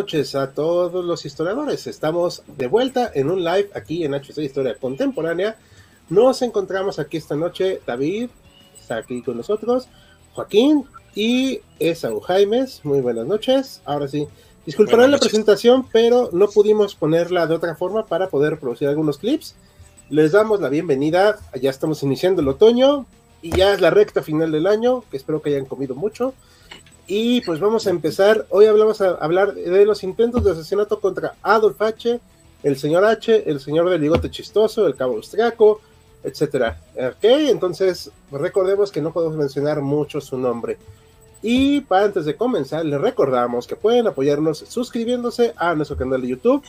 Noches a todos los historiadores. Estamos de vuelta en un live aquí en HC Historia Contemporánea. Nos encontramos aquí esta noche. David está aquí con nosotros, Joaquín y Esaú Jaimes. Muy buenas noches. Ahora sí, disculparán la presentación, pero no pudimos ponerla de otra forma para poder producir algunos clips. Les damos la bienvenida. Ya estamos iniciando el otoño y ya es la recta final del año, que espero que hayan comido mucho. Y pues vamos a empezar. Hoy hablamos a hablar de los intentos de asesinato contra Adolf H., el señor H., el señor del bigote chistoso, el cabo austriaco, etcétera. Ok, entonces recordemos que no podemos mencionar mucho su nombre. Y para antes de comenzar, les recordamos que pueden apoyarnos suscribiéndose a nuestro canal de YouTube,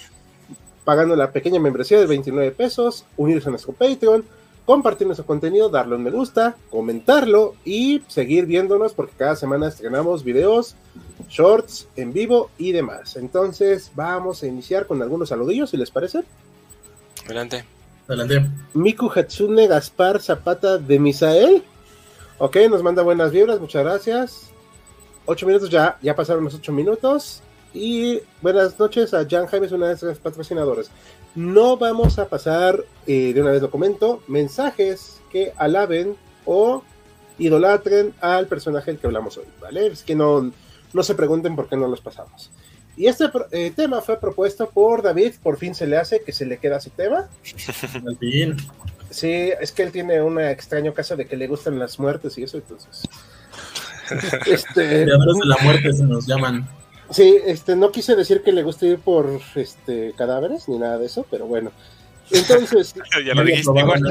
pagando la pequeña membresía de 29 pesos, unirse a nuestro Patreon compartir nuestro contenido, darle un me gusta, comentarlo y seguir viéndonos porque cada semana estrenamos videos, shorts en vivo y demás. Entonces vamos a iniciar con algunos saludillos, si les parece. Adelante. Adelante. Miku Hatsune Gaspar Zapata de Misael. Ok, nos manda buenas vibras, muchas gracias. Ocho minutos ya, ya pasaron los ocho minutos. Y buenas noches a Jan Jaime, una de nuestros patrocinadores. No vamos a pasar, eh, de una vez lo comento, mensajes que alaben o idolatren al personaje del que hablamos hoy, ¿vale? Es que no, no se pregunten por qué no los pasamos. Y este eh, tema fue propuesto por David, por fin se le hace que se le queda su tema. Al fin. Sí, es que él tiene un extraño caso de que le gustan las muertes y eso, entonces. este, de la muerte se nos llaman. Sí, este, no quise decir que le guste ir por este cadáveres ni nada de eso, pero bueno. Entonces. ya lo dijiste igual.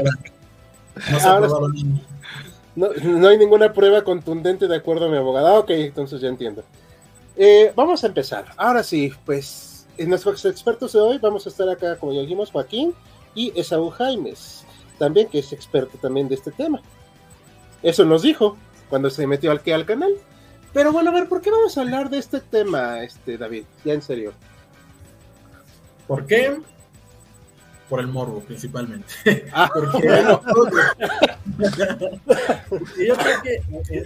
No, no, hay ninguna prueba contundente de acuerdo a mi abogado. Ah, ok, entonces ya entiendo. Eh, vamos a empezar. Ahora sí, pues en nuestros expertos de hoy vamos a estar acá, como ya dijimos, Joaquín y Esaú Jaimes, también que es experto también de este tema. Eso nos dijo cuando se metió al que al canal. Pero bueno, a ver, ¿por qué vamos a hablar de este tema, este David? Ya en serio. ¿Por qué? Por el morbo, principalmente. Ah, porque, bueno. yo creo que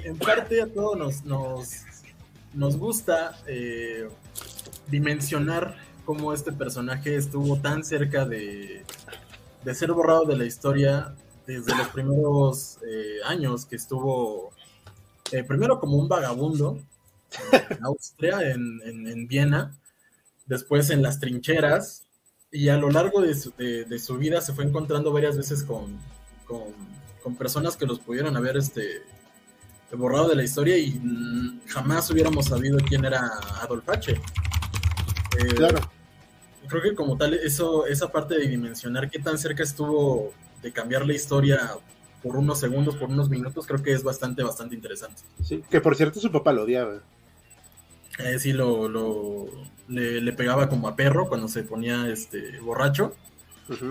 en parte a todos nos, nos, nos gusta eh, dimensionar cómo este personaje estuvo tan cerca de, de ser borrado de la historia desde los primeros eh, años que estuvo eh, primero como un vagabundo en Austria, en, Viena, después en las trincheras, y a lo largo de su, vida se fue encontrando varias veces con, con, personas que los pudieron haber este, borrado de la historia y jamás hubiéramos sabido quién era Adolf H. Eh, claro. Creo que como tal, eso, esa parte de dimensionar qué tan cerca estuvo de cambiar la historia por unos segundos, por unos minutos, creo que es bastante, bastante interesante. Sí, que por cierto su papá lo odiaba. Eh, sí, lo, lo le, pegaba como a perro cuando se ponía este borracho.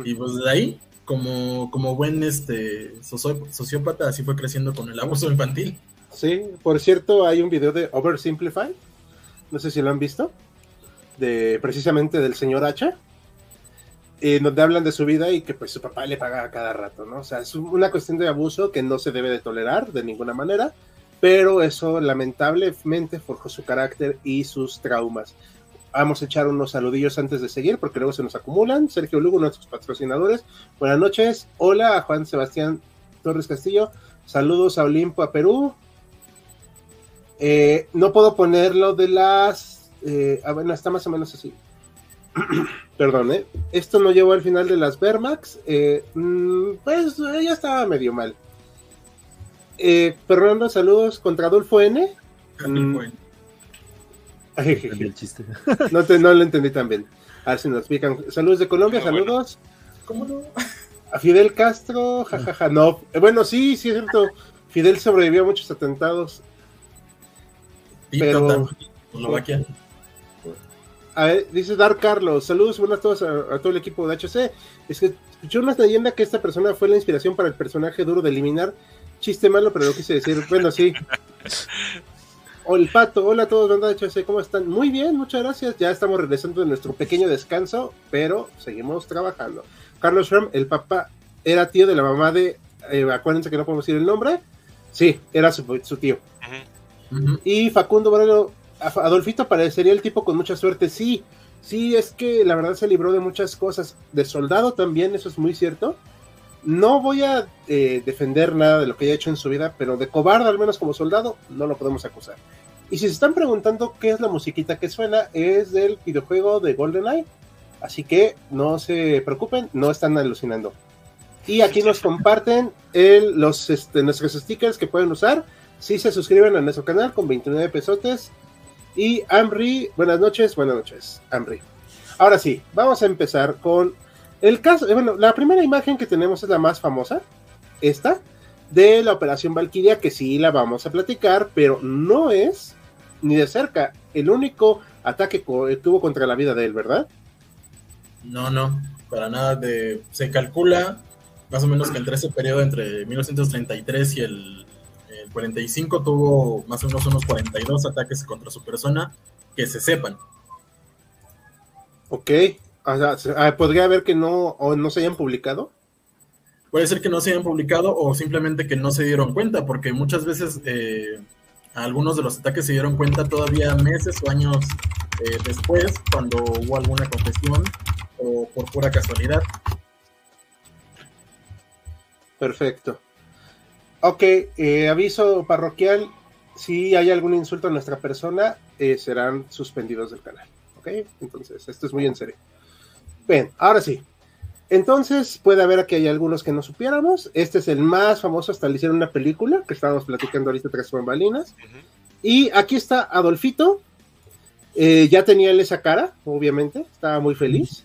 Y pues de ahí, como, como buen este sociópata, así fue creciendo con el abuso infantil. Sí, por cierto, hay un video de Oversimplify, no sé si lo han visto, de precisamente del señor Hacha eh, donde hablan de su vida y que pues su papá le paga cada rato, ¿no? O sea, es una cuestión de abuso que no se debe de tolerar de ninguna manera, pero eso lamentablemente forjó su carácter y sus traumas. Vamos a echar unos saludillos antes de seguir porque luego se nos acumulan. Sergio Lugo, nuestros patrocinadores. Buenas noches. Hola a Juan Sebastián Torres Castillo. Saludos a Olimpo, a Perú. Eh, no puedo ponerlo de las... Eh, ah, bueno, está más o menos así. Perdón, ¿eh? Esto no llevó al final de las Vermax. Eh, mm, pues ya estaba medio mal. Eh, Fernando, saludos contra Adolfo N. Mm. el chiste. No, te, no lo entendí tan bien. A ver si nos explican. Saludos de Colombia, Ah, saludos. ¿Cómo no? A Fidel Castro, jajaja, no. Eh, bueno, sí, sí es cierto. Fidel sobrevivió a muchos atentados. Tito Pero- Eslovaquia. A ver, dice Dar Carlos, saludos, buenas todas a, a todo el equipo de HC. Es que escuché una leyenda que esta persona fue la inspiración para el personaje duro de eliminar. Chiste malo, pero lo quise decir. Bueno, sí. O el pato, hola a todos, banda de HC, ¿cómo están? Muy bien, muchas gracias. Ya estamos regresando de nuestro pequeño descanso, pero seguimos trabajando. Carlos Schramm, el papá, era tío de la mamá de. eh, acuérdense que no podemos decir el nombre. Sí, era su, su tío. Y Facundo Moreno, Af- Adolfito parecería el tipo con mucha suerte. Sí, sí, es que la verdad se libró de muchas cosas. De soldado también, eso es muy cierto. No voy a eh, defender nada de lo que haya hecho en su vida, pero de cobarde, al menos como soldado, no lo podemos acusar. Y si se están preguntando qué es la musiquita que suena, es del videojuego de GoldenEye. Así que no se preocupen, no están alucinando. Y aquí nos comparten el, los, este, nuestros stickers que pueden usar si se suscriben a nuestro canal con 29 pesotes. Y Amri, buenas noches, buenas noches, Amri. Ahora sí, vamos a empezar con el caso. eh, Bueno, la primera imagen que tenemos es la más famosa, esta, de la Operación Valkyria, que sí la vamos a platicar, pero no es ni de cerca el único ataque que tuvo contra la vida de él, ¿verdad? No, no, para nada. De, se calcula más o menos que entre ese periodo, entre 1933 y el 45, tuvo más o menos unos 42 ataques contra su persona que se sepan. Ok. O sea, se- ah, podría haber que no, o no se hayan publicado. Puede ser que no se hayan publicado o simplemente que no se dieron cuenta, porque muchas veces eh, algunos de los ataques se dieron cuenta todavía meses o años eh, después, cuando hubo alguna confesión o por pura casualidad. Perfecto. Ok, eh, aviso parroquial. Si hay algún insulto a nuestra persona, eh, serán suspendidos del canal. Ok, entonces, esto es muy en serio. Bien, ahora sí. Entonces, puede haber aquí hay algunos que no supiéramos. Este es el más famoso, hasta le hicieron una película que estábamos platicando ahorita tras bambalinas. Y aquí está Adolfito. Eh, ya tenía él esa cara, obviamente. Estaba muy feliz.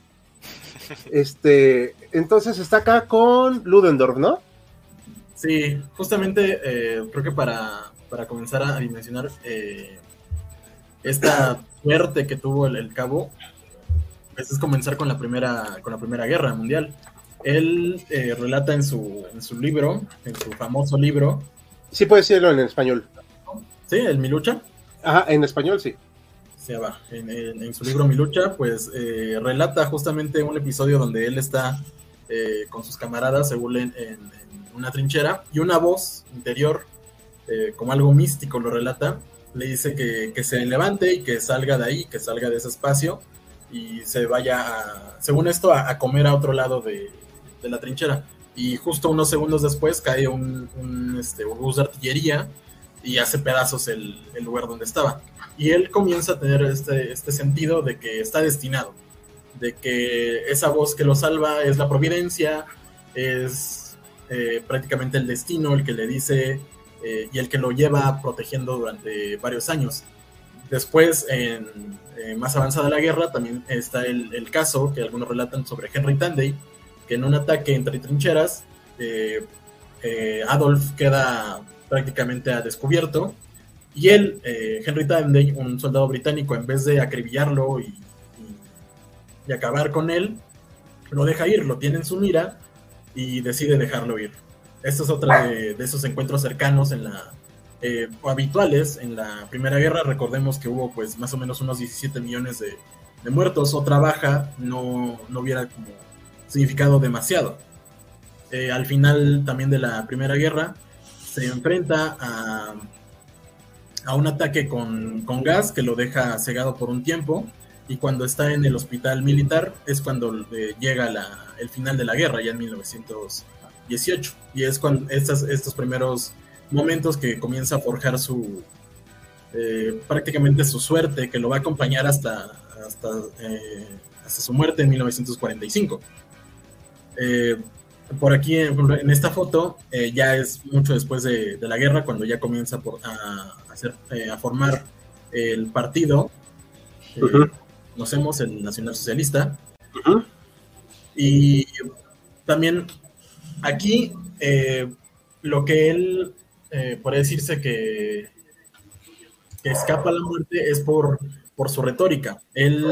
Este, entonces está acá con Ludendorff, ¿no? Sí, justamente eh, creo que para, para comenzar a dimensionar eh, esta suerte que tuvo el, el cabo, pues es comenzar con la primera, con la primera guerra mundial. Él eh, relata en su, en su libro, en su famoso libro, Sí puede decirlo en español. ¿sí? El Mi Lucha. Ajá, en español sí. se va. En, en- en su libro Mi Lucha, pues eh, relata justamente un episodio donde él está eh, con sus camaradas, según en- en una trinchera, y una voz interior, eh, como algo místico lo relata, le dice que, que se levante y que salga de ahí, que salga de ese espacio y se vaya, a, según esto, a, a comer a otro lado de, de la trinchera. Y justo unos segundos después cae un, un, este, un bus de artillería y hace pedazos el, el lugar donde estaba. Y él comienza a tener este, este sentido de que está destinado, de que esa voz que lo salva es la providencia, es eh, prácticamente el destino el que le dice eh, y el que lo lleva protegiendo durante varios años. Después, en, eh, más avanzada la guerra, también está el, caso que algunos relatan sobre Henry Tanday, que en un ataque entre trincheras, Adolf queda prácticamente a descubierto y él, Henry Tanday, un soldado británico, en vez de acribillarlo y- y acabar con él, lo deja ir, lo tiene en su mira y decide dejarlo ir. Esto es otra de, esos encuentros cercanos en la eh, habituales en la Primera Guerra. Recordemos que hubo pues más o menos unos 17 millones de, de muertos. Otra baja no, no hubiera como significado demasiado. Eh, al final también de la Primera Guerra se enfrenta a, a un ataque con, con gas que lo deja cegado por un tiempo y cuando está en el hospital militar es cuando eh, llega el final de la guerra, ya en 1918. Y es cuando estos primeros momentos que comienza a forjar su eh, prácticamente su suerte, que lo va a acompañar hasta, hasta, eh, hasta su muerte en 1945. Eh, por aquí en, esta foto ya es mucho después de, la guerra, cuando ya comienza a, formar el partido. Ujú. Conocemos el Nacional Socialista. Ujú. Y también aquí eh, lo que él, eh, puede decirse que, que, escapa a la muerte es por, por su retórica. Él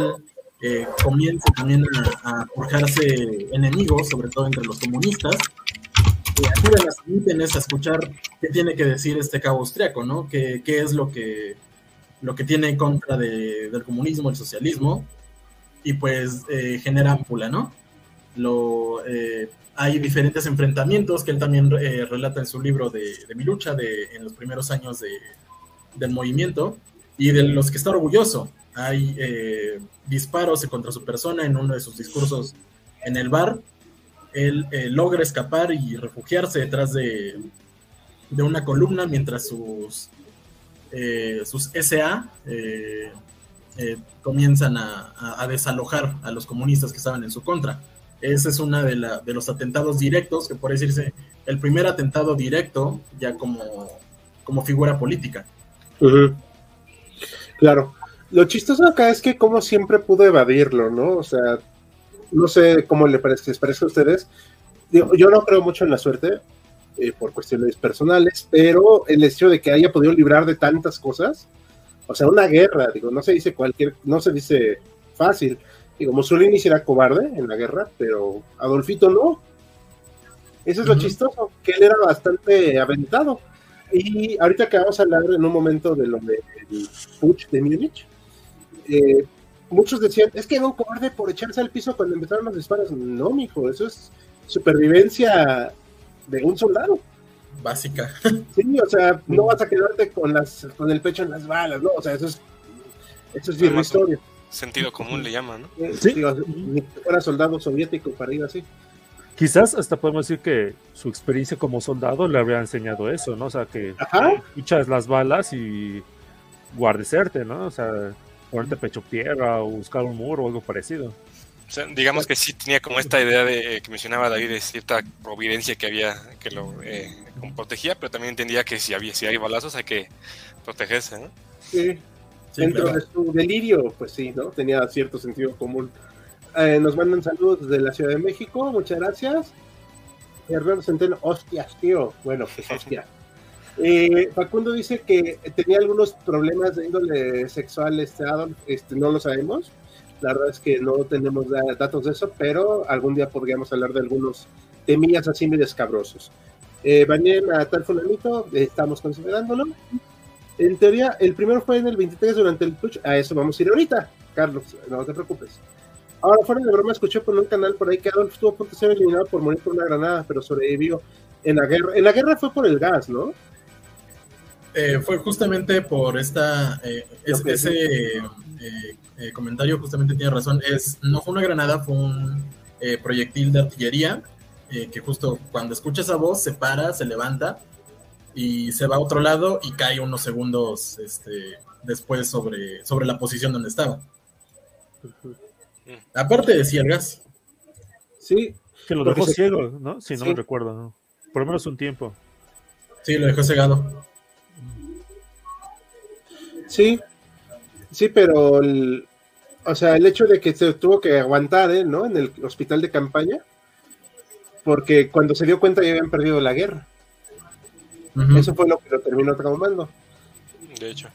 eh, comienza también a, forjarse enemigos, sobre todo entre los comunistas, que ayudan a a escuchar qué tiene que decir este cabo austriaco, ¿no? ¿Qué, qué es lo que, lo que tiene en contra de, del comunismo, el socialismo? Y pues eh, genera ampula, ¿no? Lo, eh, hay diferentes enfrentamientos que él también eh, relata en su libro de, de, mi lucha de, en los primeros años de, del movimiento y de los que está orgulloso. Hay disparos contra su persona en uno de sus discursos en el bar. Él logra escapar y refugiarse detrás de, de una columna mientras sus, sus SA comienzan a, a, a desalojar a los comunistas que estaban en su contra ese es uno de, los atentados directos, que puede decirse el primer atentado directo ya como, como figura política. Claro. Lo chistoso acá es que como siempre pudo evadirlo, ¿no? O sea, no sé cómo le parece, les parece a ustedes. yo no creo mucho en la suerte eh, por cuestiones personales, pero el hecho de que haya podido librar de tantas cosas, o sea, una guerra, digo, no se dice cualquier, no se dice fácil, Digo, Mussolini era cobarde en la guerra, pero Adolfito no. Eso es lo chistoso, que él era bastante aventado. Y ahorita que vamos a hablar en un momento de lo del Puch de Múnich, eh, muchos decían, es que era un cobarde por echarse al piso cuando empezaron los disparos. No, mijo, eso es supervivencia de un soldado. Básica. Sí, o sea, no vas a quedarte con las con el pecho en las balas, ¿no? O sea, eso es eso es historia sentido común le llaman, ¿no? Sí, ni fuera soldado soviético para ir así. Quizás hasta podemos decir que su experiencia como soldado le habría enseñado eso, ¿no? O sea, que echas las balas y guardecerte, ¿no? O sea, ponerte pecho tierra o buscar un muro o algo parecido. O sea, digamos que sí tenía como esta idea de que mencionaba David de cierta providencia que había que lo eh, protegía, pero también entendía que si había si hay balazos hay que protegerse, ¿no? Sí, Dentro de su delirio, pues sí, ¿no? Tenía cierto sentido común. Eh, nos mandan saludos desde la Ciudad de México, muchas gracias. Hernando Centeno, hostias, tío. Bueno, pues hostia. Eh, Facundo dice que tenía algunos problemas de índole sexual, este Adolf, este, no lo sabemos. La verdad es que no tenemos datos de eso, pero algún día podríamos hablar de algunos temillas así medio escabrosos. Eh, a tal fulanito, estamos considerándolo. En teoría, el primero fue en el 23 durante el Twitch. A eso vamos a ir ahorita, Carlos, no te preocupes. Ahora, fuera de broma, escuché por un canal por ahí que Adolf estuvo a punto de ser eliminado por morir por una granada, pero sobrevivió en la guerra. En la guerra fue por el gas, ¿no? Eh, fue justamente por esta. Eh, ese eh, comentario justamente tiene razón. Es, no fue una granada, fue un proyectil de artillería que justo cuando escucha esa voz se para, se levanta y se va a otro lado y cae unos segundos este, después sobre, sobre la posición donde estaba. Aparte decía el gas. Sí. Que lo dejó ciego, ¿no? Si no me recuerdo, ¿no? Por lo menos un tiempo. Sí, lo dejó cegado. Sí, sí, pero el, o sea, el hecho de que se tuvo que aguantar, ¿eh? ¿no? En el hospital de campaña, porque cuando se dio cuenta ya habían perdido la guerra. Eso fue lo que lo terminó traumando. De hecho.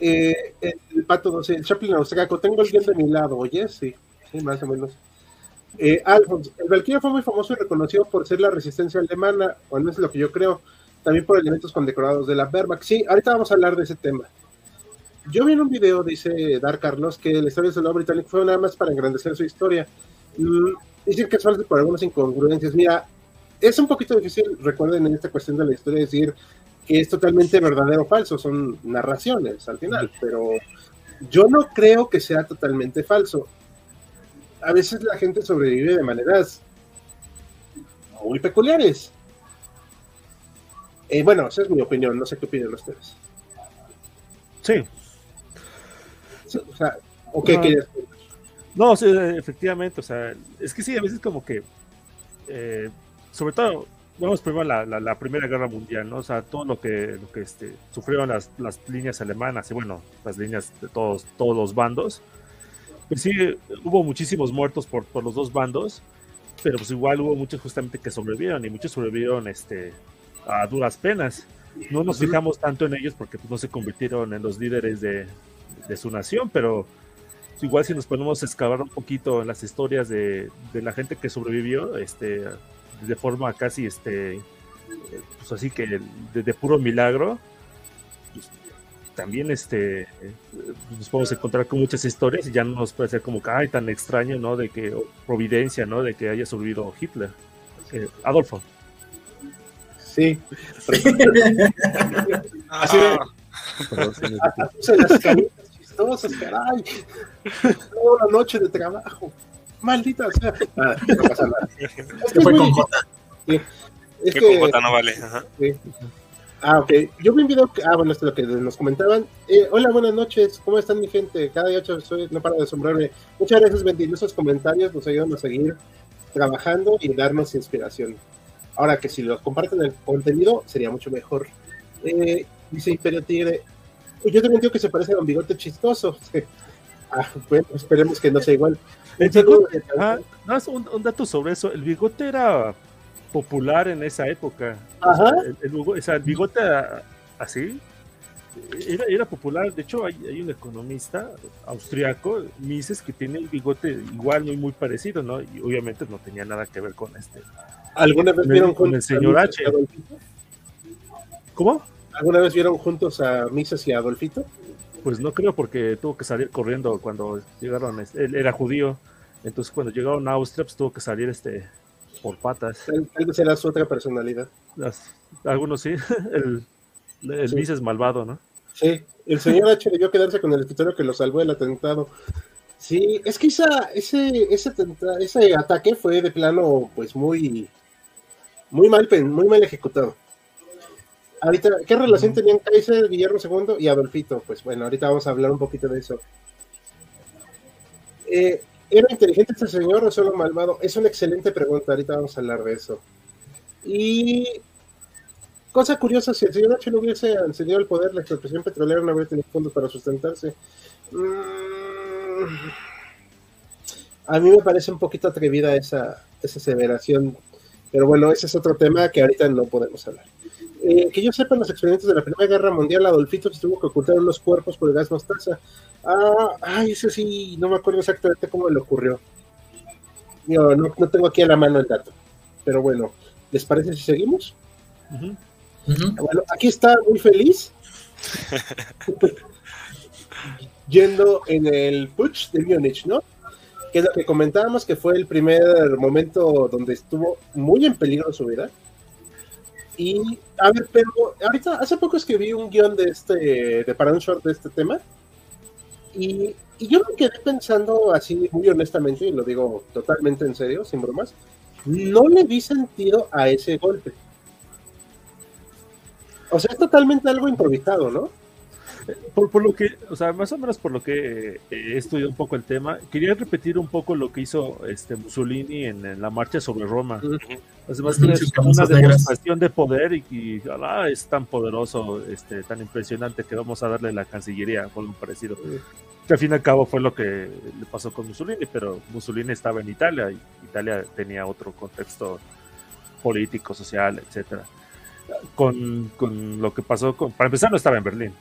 Eh, el pato, no sé, el Chaplin austriaco, tengo el guion de mi lado, oye, sí, sí, más o menos. Eh, Alphonse, el Valkyria fue muy famoso y reconocido por ser la resistencia alemana, o al menos lo que yo creo, también por elementos condecorados de la Wehrmacht. Sí, ahorita vamos a hablar de ese tema. Yo vi en un video, dice Dar Carlos, que la historia del soldado británico fue nada más para engrandecer su historia. Mm, dicen que es falso por algunas incongruencias. Mira, es un poquito difícil, recuerden en esta cuestión de la historia, decir que es totalmente verdadero o falso, son narraciones al final, pero yo no creo que sea totalmente falso. A veces la gente sobrevive de maneras muy peculiares. Eh, bueno, esa es mi opinión, no sé qué opinan ustedes. Sí. O sea, ¿o qué No, sí, efectivamente, o sea, es que sí, a veces como que eh, sobre todo, vamos primero a la, la, Primera Guerra Mundial, ¿no? O sea, todo lo que, lo que este, sufrieron las, las líneas alemanas y bueno, las líneas de todos, todos los bandos. Pues sí, hubo muchísimos muertos por, por los dos bandos pero pues igual hubo muchos justamente que sobrevivieron y muchos sobrevivieron este, a duras penas. No nos fijamos tanto en ellos porque pues, no se convirtieron en los líderes de, de su nación, pero igual si nos ponemos a excavar un poquito en las historias de, de la gente que sobrevivió, este, de forma casi, este, pues así que de, puro milagro, pues, también este, nos podemos encontrar con muchas historias y ya no nos puede ser como que, ay, tan extraño, ¿no? De que, providencia, ¿no? De que haya sobrevivido Hitler. Eh, Adolfo. Sí. así de... chistosas, caray. Toda la noche de trabajo. Maldita sea. Nada, no pasa nada. Es que fue con J. Sí. Es Que que, con J no vale. Ajá. sí. Ah, ok. Yo vi un video que, ah, bueno, esto es lo que nos comentaban. Eh, hola, buenas noches. ¿Cómo están, mi gente? Cada día soy, no paro de asombrarme. Muchas gracias, Bendy. Esos comentarios nos ayudan a seguir trabajando y darnos inspiración. Ahora que si los comparten el contenido, sería mucho mejor. Eh, dice Imperio Tigre. Yo también digo que se parece a un bigote chistoso. Ah, bueno, esperemos que no sea igual. El bigote, ah, un, un dato sobre eso. El bigote era popular en esa época. O sea, Ajá. el, el bigo- o sea, el bigote así era, era popular. De hecho, hay, hay un economista austriaco, Mises, que tiene el bigote igual, muy, muy parecido, ¿no? Y obviamente no tenía nada que ver con este. ¿Alguna vez vieron con el señor H. ¿Cómo? ¿Alguna vez vieron juntos a Mises y a Adolfito? Pues no creo porque tuvo que salir corriendo cuando llegaron. este, Él era judío. Entonces, cuando llegaron a Austria, pues tuvo que salir este por patas. Tal, vez era su otra personalidad. Las- algunos sí. El, el Sí. Mises malvado, ¿no? Sí, el señor H debió quedarse con el escritorio que lo salvó del atentado. Sí, es que esa, ese, ese, ese ataque fue de plano, pues muy, muy mal, muy mal ejecutado. Ahorita, ¿qué relación tenían Kaiser, Guillermo II y Adolfito? Pues bueno, ahorita vamos a hablar un poquito de eso. Eh, ¿Era inteligente este señor o solo malvado? Es una excelente pregunta, ahorita vamos a hablar de eso. Y cosa curiosa, si el señor H no hubiese encendido el poder, la explotación petrolera no habría tenido fondos para sustentarse. Mm, a mí me parece un poquito atrevida esa, esa aseveración, pero bueno, ese es otro tema que ahorita no podemos hablar. Eh, que yo sepa, en los experimentos de la Primera Guerra Mundial, Adolfito se tuvo que ocultar unos cuerpos por el gas mostaza. Ah, ay, eso sí, no me acuerdo exactamente cómo le ocurrió. Yo no, no tengo aquí a la mano el dato, pero bueno, ¿les parece si seguimos? Bueno, aquí está muy feliz. Yendo en el Putsch de Múnich, ¿no? Que es lo que comentábamos que fue el primer momento donde estuvo muy en peligro su vida. Y, a ver, pero ahorita, hace poco escribí un guion de este, de para un short de este tema. Y, y yo me quedé pensando así, muy honestamente, y lo digo totalmente en serio, sin bromas. No le vi sentido a ese golpe. O sea, es totalmente algo improvisado, ¿no? Por, por lo que, o sea, más o menos por lo que eh, he estudiado un poco el tema, quería repetir un poco lo que hizo este Mussolini en, en la marcha sobre Roma. Además, es una demostración de poder y, y, ah, es tan poderoso, este, tan impresionante que vamos a darle la Cancillería o algo parecido. Que al fin y al cabo fue lo que le pasó con Mussolini, pero Mussolini estaba en Italia y Italia tenía otro contexto político, social, etcétera. Con, con lo que pasó con, para empezar no estaba en Berlín.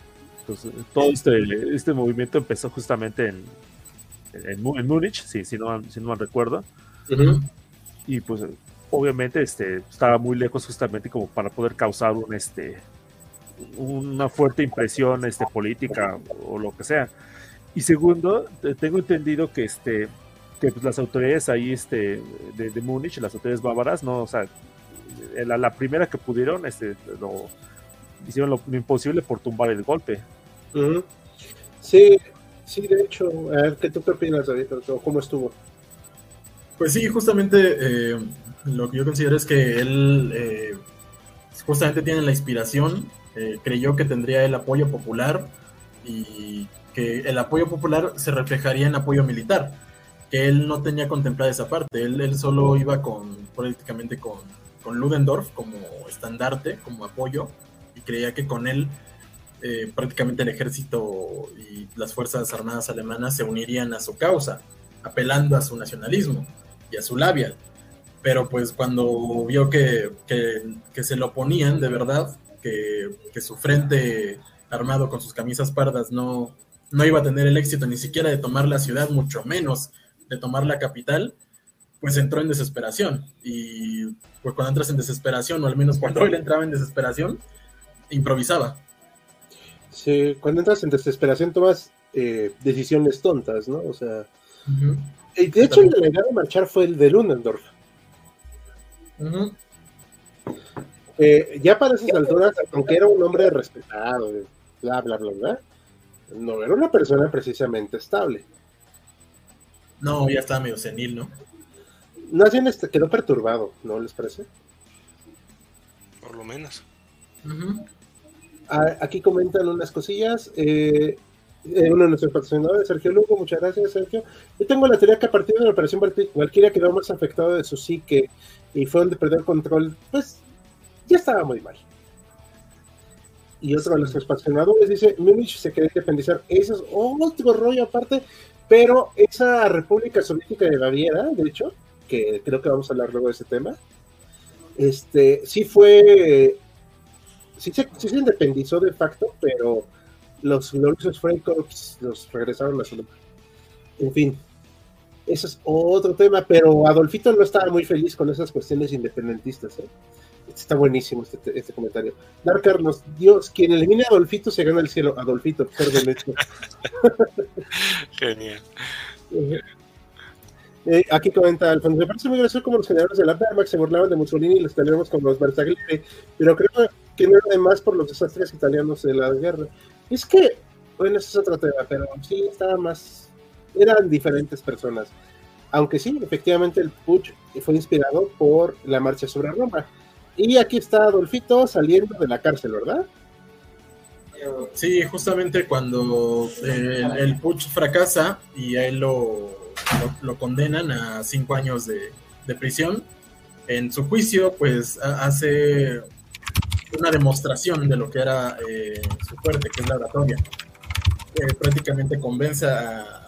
Entonces, todo este, este movimiento empezó justamente en, en, Múnich, sí, si no, si no mal recuerdo. Y pues obviamente este estaba muy lejos justamente como para poder causar un este una fuerte impresión este política o lo que sea. Y segundo te- tengo entendido que este que pues, las autoridades ahí este de, de Múnich las autoridades bávaras no o sea la, la primera que pudieron este lo hicieron lo, lo imposible por tumbar el golpe Sí, sí, de hecho, a ver, ¿qué tú qué opinas, David? ¿Cómo estuvo? Pues sí, justamente eh, lo que yo considero es que él eh, justamente tiene la inspiración, eh, creyó que tendría el apoyo popular y que el apoyo popular se reflejaría en apoyo militar, que él no tenía contemplada esa parte, él, él solo iba con políticamente con, con Ludendorff como estandarte, como apoyo, y creía que con él eh, prácticamente el ejército y las fuerzas armadas alemanas se unirían a su causa, apelando a su nacionalismo y a su labial. pero pues cuando vio que, que, se lo ponían de verdad, que, que, su frente armado con sus camisas pardas no, no iba a tener el éxito ni siquiera de tomar la ciudad, mucho menos de tomar la capital, pues entró en desesperación. Y pues cuando entras en desesperación, o al menos cuando él entraba en desesperación, improvisaba. Sí, cuando entras en desesperación tomas eh, decisiones tontas, ¿no? O sea, uh -huh. de hecho el delegado de marchar fue el de Lunendorf. Uh -huh. eh, ya para esas alturas, aunque era un hombre respetado, bla, bla, bla, bla, no era una persona precisamente estable. No, ya estaba medio senil, ¿no? Más bien este, quedó perturbado, ¿no les parece? Por lo menos. Uh -huh. Aquí comentan unas cosillas. Eh, eh, uno de nuestros patrocinadores, Sergio Lugo, muchas gracias, Sergio. Yo tengo la teoría que a partir de la operación Valkyria quedó más afectado de su psique y fue donde perdió el control. Pues ya estaba muy mal. Y otro de nuestros patrocinadores dice: Múnich se quería independizar. Ese es otro rollo aparte, pero esa República Soviética de Baviera, de hecho, que creo que vamos a hablar luego de ese tema, este sí fue sí se, sí se independizó de facto, pero los gloriosos Freikorps los regresaron a su lugar. En fin, eso es otro tema, pero Adolfito no estaba muy feliz con esas cuestiones independentistas. ¿eh? Está buenísimo este, este comentario. Dar Carlos, Dios, quien elimine a Adolfito se gana el cielo. Adolfito, perdón hecho. Genial. Eh, aquí comenta Alfonso, me parece muy gracioso como los generales de la Wehrmacht se burlaban de Mussolini y los tenemos como los Bersaglieri, pero creo que no era de más por los desastres italianos de la guerra. Es que, bueno, eso es otro tema, pero sí estaba más, eran diferentes personas. Aunque sí, efectivamente el putsch fue inspirado por la marcha sobre Roma. Y aquí está Adolfito saliendo de la cárcel, ¿verdad? Sí, justamente cuando eh, el, el putsch fracasa y a él lo lo, lo, condenan a cinco años de, de, prisión. En su juicio, pues hace una demostración de lo que era eh, su fuerte, que es la oratoria. Eh, prácticamente convence a,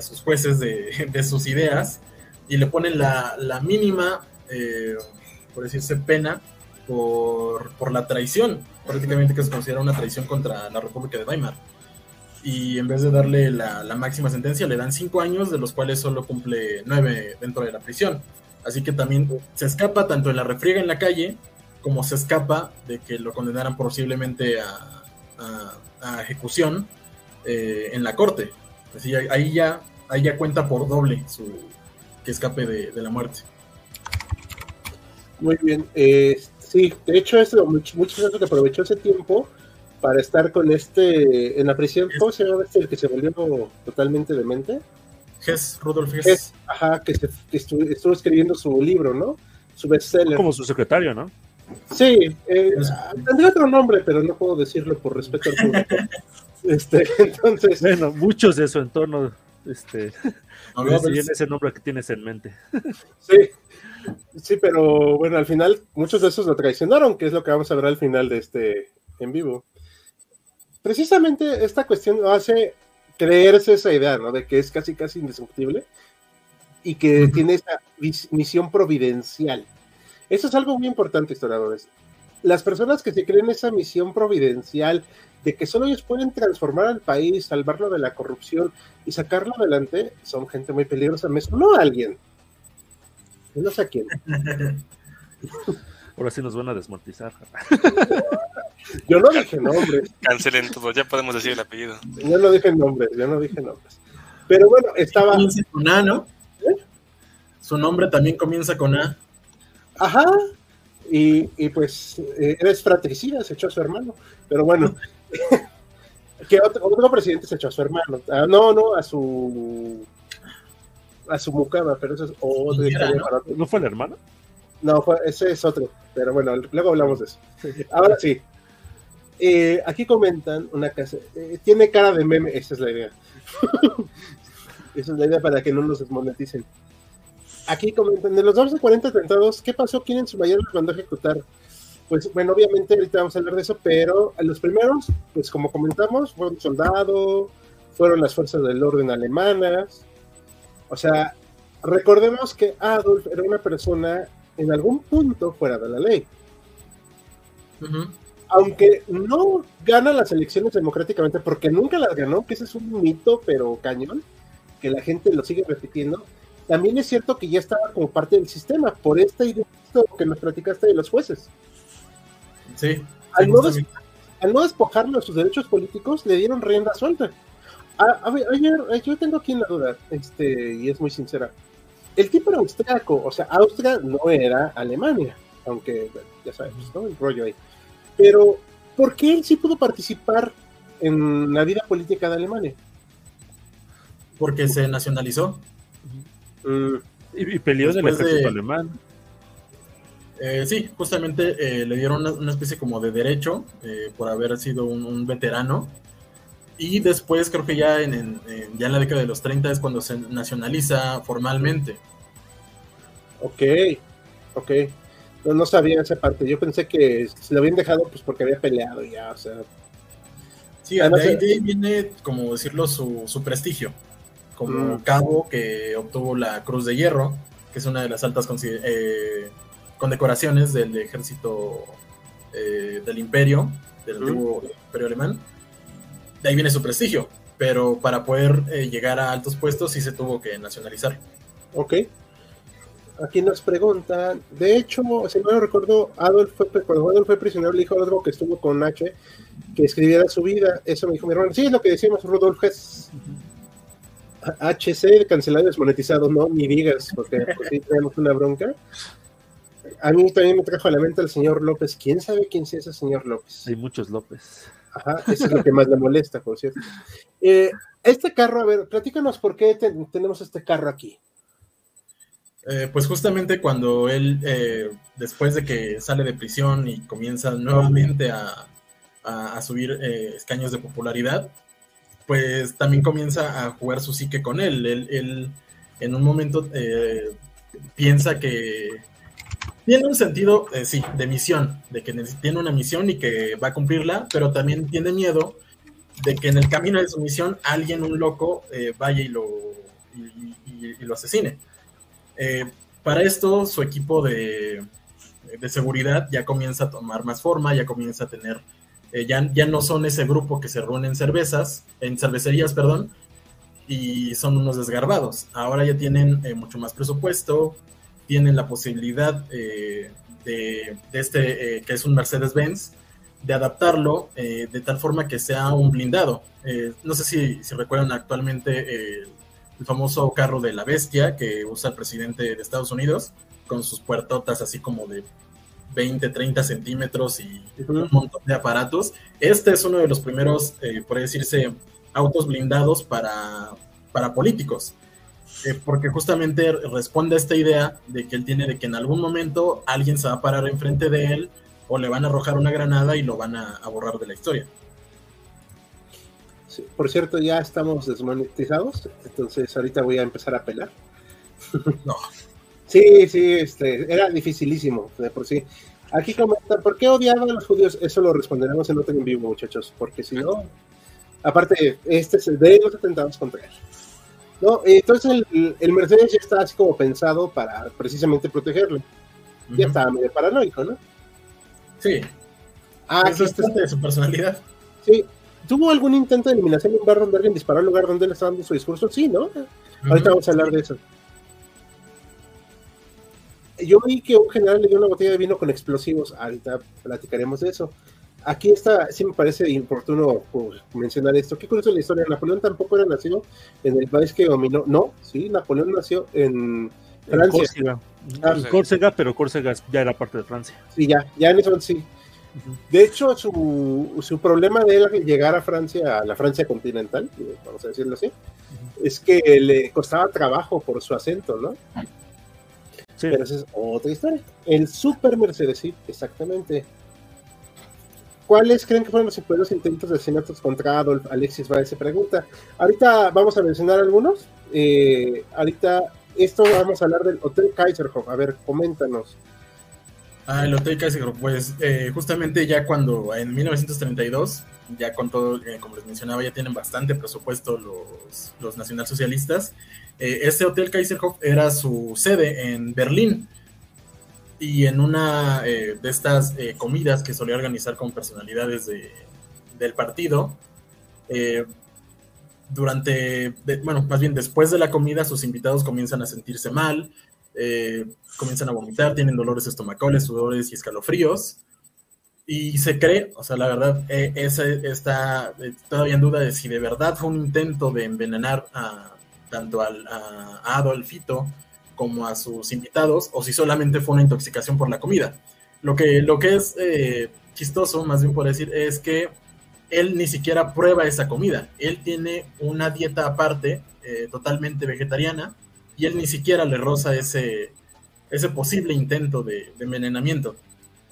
sus jueces de, sus ideas y le ponen la, mínima, eh, por decirse, pena por, por la traición, prácticamente que se considera una traición contra la República de Weimar y en vez de darle la, la, máxima sentencia, le dan cinco años, de los cuales solo cumple nueve dentro de la prisión. Así que también se escapa tanto en la refriega en la calle, como se escapa de que lo condenaran posiblemente a, a, a ejecución eh, en la corte. Así ahí ya, ahí ya cuenta por doble su que escape de, de la muerte. Muy bien, eh, sí, de hecho, eso, mucho, mucho que aprovechó ese tiempo para estar con este en la prisión. ¿Cómo se llama este el que se volvió totalmente demente? Hess, Rudolf Hess. Hess ajá, que, se, que estuvo, estuvo, escribiendo su libro, ¿no? Su bestseller. Como su secretario, ¿no? Sí, eh, tendría otro nombre, pero no puedo decirlo por respeto al público. este, entonces. Bueno, muchos de su entorno, este, no, no, ese nombre que tienes en mente. sí, sí, pero bueno, al final muchos de esos lo traicionaron, que es lo que vamos a ver al final de este en vivo precisamente esta cuestión hace creerse esa idea, ¿no? De que es casi, casi indestructible y que uh -huh. tiene esa misión providencial. Eso es algo muy importante, historiadores. Las personas que se creen esa misión providencial de que solo ellos pueden transformar al país, salvarlo de la corrupción y sacarlo adelante, son gente muy peligrosa. Me sonó a alguien. No sé a quién. Ahora sí nos van a desmonetizar. Yo no dije nombres. Cancelen todo, ya podemos decir el apellido. Yo no dije nombres, yo no dije nombres. Pero bueno, estaba. Comienza con A, ¿no? ¿Eh? Su nombre también comienza con A. Ajá. Y, y pues eh, eres fratricida, se echó a su hermano. Pero bueno. que otro, otro, presidente se echó a su hermano. Ah, no, no, a su. A su mucama, pero eso es ¿no? para ¿No fue el hermano? No, fue, ese es otro. Pero bueno, luego hablamos de eso. Ahora sí. Eh, aquí comentan una casa. Eh, tiene cara de meme, esa es la idea. esa es la idea para que no nos desmoneticen. Aquí comentan, de los 12 40 atentados, ¿qué pasó? ¿Quién en su mayor los mandó a ejecutar? Pues bueno, obviamente ahorita vamos a hablar de eso, pero a los primeros, pues como comentamos, fueron soldados, fueron las fuerzas del orden alemanas. O sea, recordemos que Adolf era una persona en algún punto fuera de la ley. Aunque no gana las elecciones democráticamente, porque nunca las ganó, que ese es un mito, pero cañón, que la gente lo sigue repitiendo, también es cierto que ya estaba como parte del sistema, por esta idea que nos platicaste de los jueces. Sí. Al no, al no despojarlo de sus derechos políticos, le dieron rienda suelta. A, ver, ayer, yo tengo aquí una duda, este, y es muy sincera. El tipo era austriaco, o sea, Austria no era Alemania, aunque ya sabes, ¿no? El rollo ahí. Pero, ¿por qué él sí pudo participar en la vida política de Alemania? Porque se nacionalizó. Mm. Y, peleó del ejército alemán. Eh, sí, justamente eh, le dieron una, especie como de derecho eh, por haber sido un, veterano. Y después creo que ya en, ya en la década de los 30 es cuando se nacionaliza formalmente. Ok, ok. No, no sabía esa parte. Yo pensé que se lo habían dejado pues porque había peleado ya, o sea. Sí, de ahí, viene, como decirlo, su, su prestigio como mm. cabo que obtuvo la Cruz de Hierro, que es una de las altas eh, condecoraciones del ejército eh, del imperio, del mm. antiguo imperio alemán. De ahí viene su prestigio, pero para poder eh, llegar a altos puestos sí se tuvo que nacionalizar. Ok. Aquí nos preguntan, de hecho, si no recuerdo, Adolf fue, cuando Adolf fue prisionero, le dijo algo que estuvo con H, que escribiera su vida. Eso me dijo mi hermano. Sí, es lo que decíamos Rudolf Hess. HC cancelado y desmonetizado, no, ni digas, porque pues, tenemos una bronca. A mí también me trajo a la mente el señor López. ¿Quién sabe quién es ese señor López? Hay muchos López. Ajá, eso es lo que más le molesta, por cierto. Eh, este carro, a ver, platícanos por qué tenemos este carro aquí. Eh, pues justamente cuando él, eh, después de que sale de prisión y comienza nuevamente a, a subir escaños de popularidad, pues también comienza a jugar su psique con él. Él, en un momento eh, piensa que tiene un sentido, eh, sí, de misión, de que tiene una misión y que va a cumplirla, pero también tiene miedo de que en el camino de su misión alguien, un loco, eh, vaya y lo, y, lo asesine. para esto, su equipo de, de seguridad ya comienza a tomar más forma, ya comienza a tener eh, ya, no son ese grupo que se reúne en cervezas, en cervecerías, perdón, y son unos desgarbados. Ahora ya tienen eh, mucho más presupuesto, tienen la posibilidad eh, de, este, que es un Mercedes-Benz, de adaptarlo de tal forma que sea un blindado. no sé si, si recuerdan actualmente el famoso carro de la bestia que usa el presidente de Estados Unidos, con sus puertotas así como de 20, 30 centímetros y un montón de aparatos. Este es uno de los primeros, eh, por decirse, autos blindados para, para políticos. Eh, porque justamente responde a esta idea de que él tiene de que en algún momento alguien se va a parar enfrente de él o le van a arrojar una granada y lo van a, borrar de la historia. por cierto, ya estamos desmonetizados, entonces ahorita voy a empezar a pelar. No. Sí, sí, este, era dificilísimo, de por sí. Aquí comentan, ¿por qué odiaban a los judíos? Eso lo responderemos en otro en vivo, muchachos, porque si no, aparte, este es de los atentados contra él. No, entonces el, Mercedes ya está así como pensado para precisamente protegerlo. Ya estaba medio paranoico, ¿no? Sí. Ah, Eso es de su personalidad. Sí. ¿Tuvo algún intento de eliminación en un lugar donde alguien disparó al lugar donde él estaba dando su discurso? Sí, ¿no? Ahorita vamos a hablar de eso yo vi que un general le dio una botella de vino con explosivos. Ahorita platicaremos de eso. Aquí está, sí me parece oportuno pues, mencionar esto. Qué curioso la historia. Napoleón tampoco era nacido en el país que dominó. No, sí, Napoleón nació en Francia. Córcega. Ah, Córcega, pero Córcega ya era parte de Francia. Sí, ya, ya en eso sí. De hecho, su, su, problema de él llegar a Francia, a la Francia continental, vamos a decirlo así, es que le costaba trabajo por su acento, ¿no? Pero esa es otra historia. El Super Mercedes, sí, exactamente. ¿Cuáles creen que fueron los primeros intentos de asesinatos contra Adolf? Alexis va se pregunta. Ahorita vamos a mencionar algunos. Eh, ahorita, esto vamos a hablar del Hotel Kaiserhof. A ver, coméntanos. Ah, el Hotel Kaiser, pues eh, justamente ya cuando en 1932, ya con todo, eh, como les mencionaba, ya tienen bastante presupuesto los, los nacionalsocialistas. Eh, este Hotel Kaiserhof era su sede en Berlín y en una de estas comidas que solía organizar con personalidades de, del partido, durante, bueno, más bien después de la comida, sus invitados comienzan a sentirse mal, eh, comienzan a vomitar, tienen dolores estomacales, sudores y escalofríos. Y se cree, o sea, la verdad, eh, ese está eh, todavía en duda de si de verdad fue un intento de envenenar a, tanto al, a, Adolfito como a sus invitados, o si solamente fue una intoxicación por la comida. Lo que, lo que es chistoso, más bien por decir, es que él ni siquiera prueba esa comida. Él tiene una dieta aparte, totalmente vegetariana, y él ni siquiera le roza ese, ese posible intento de, envenenamiento.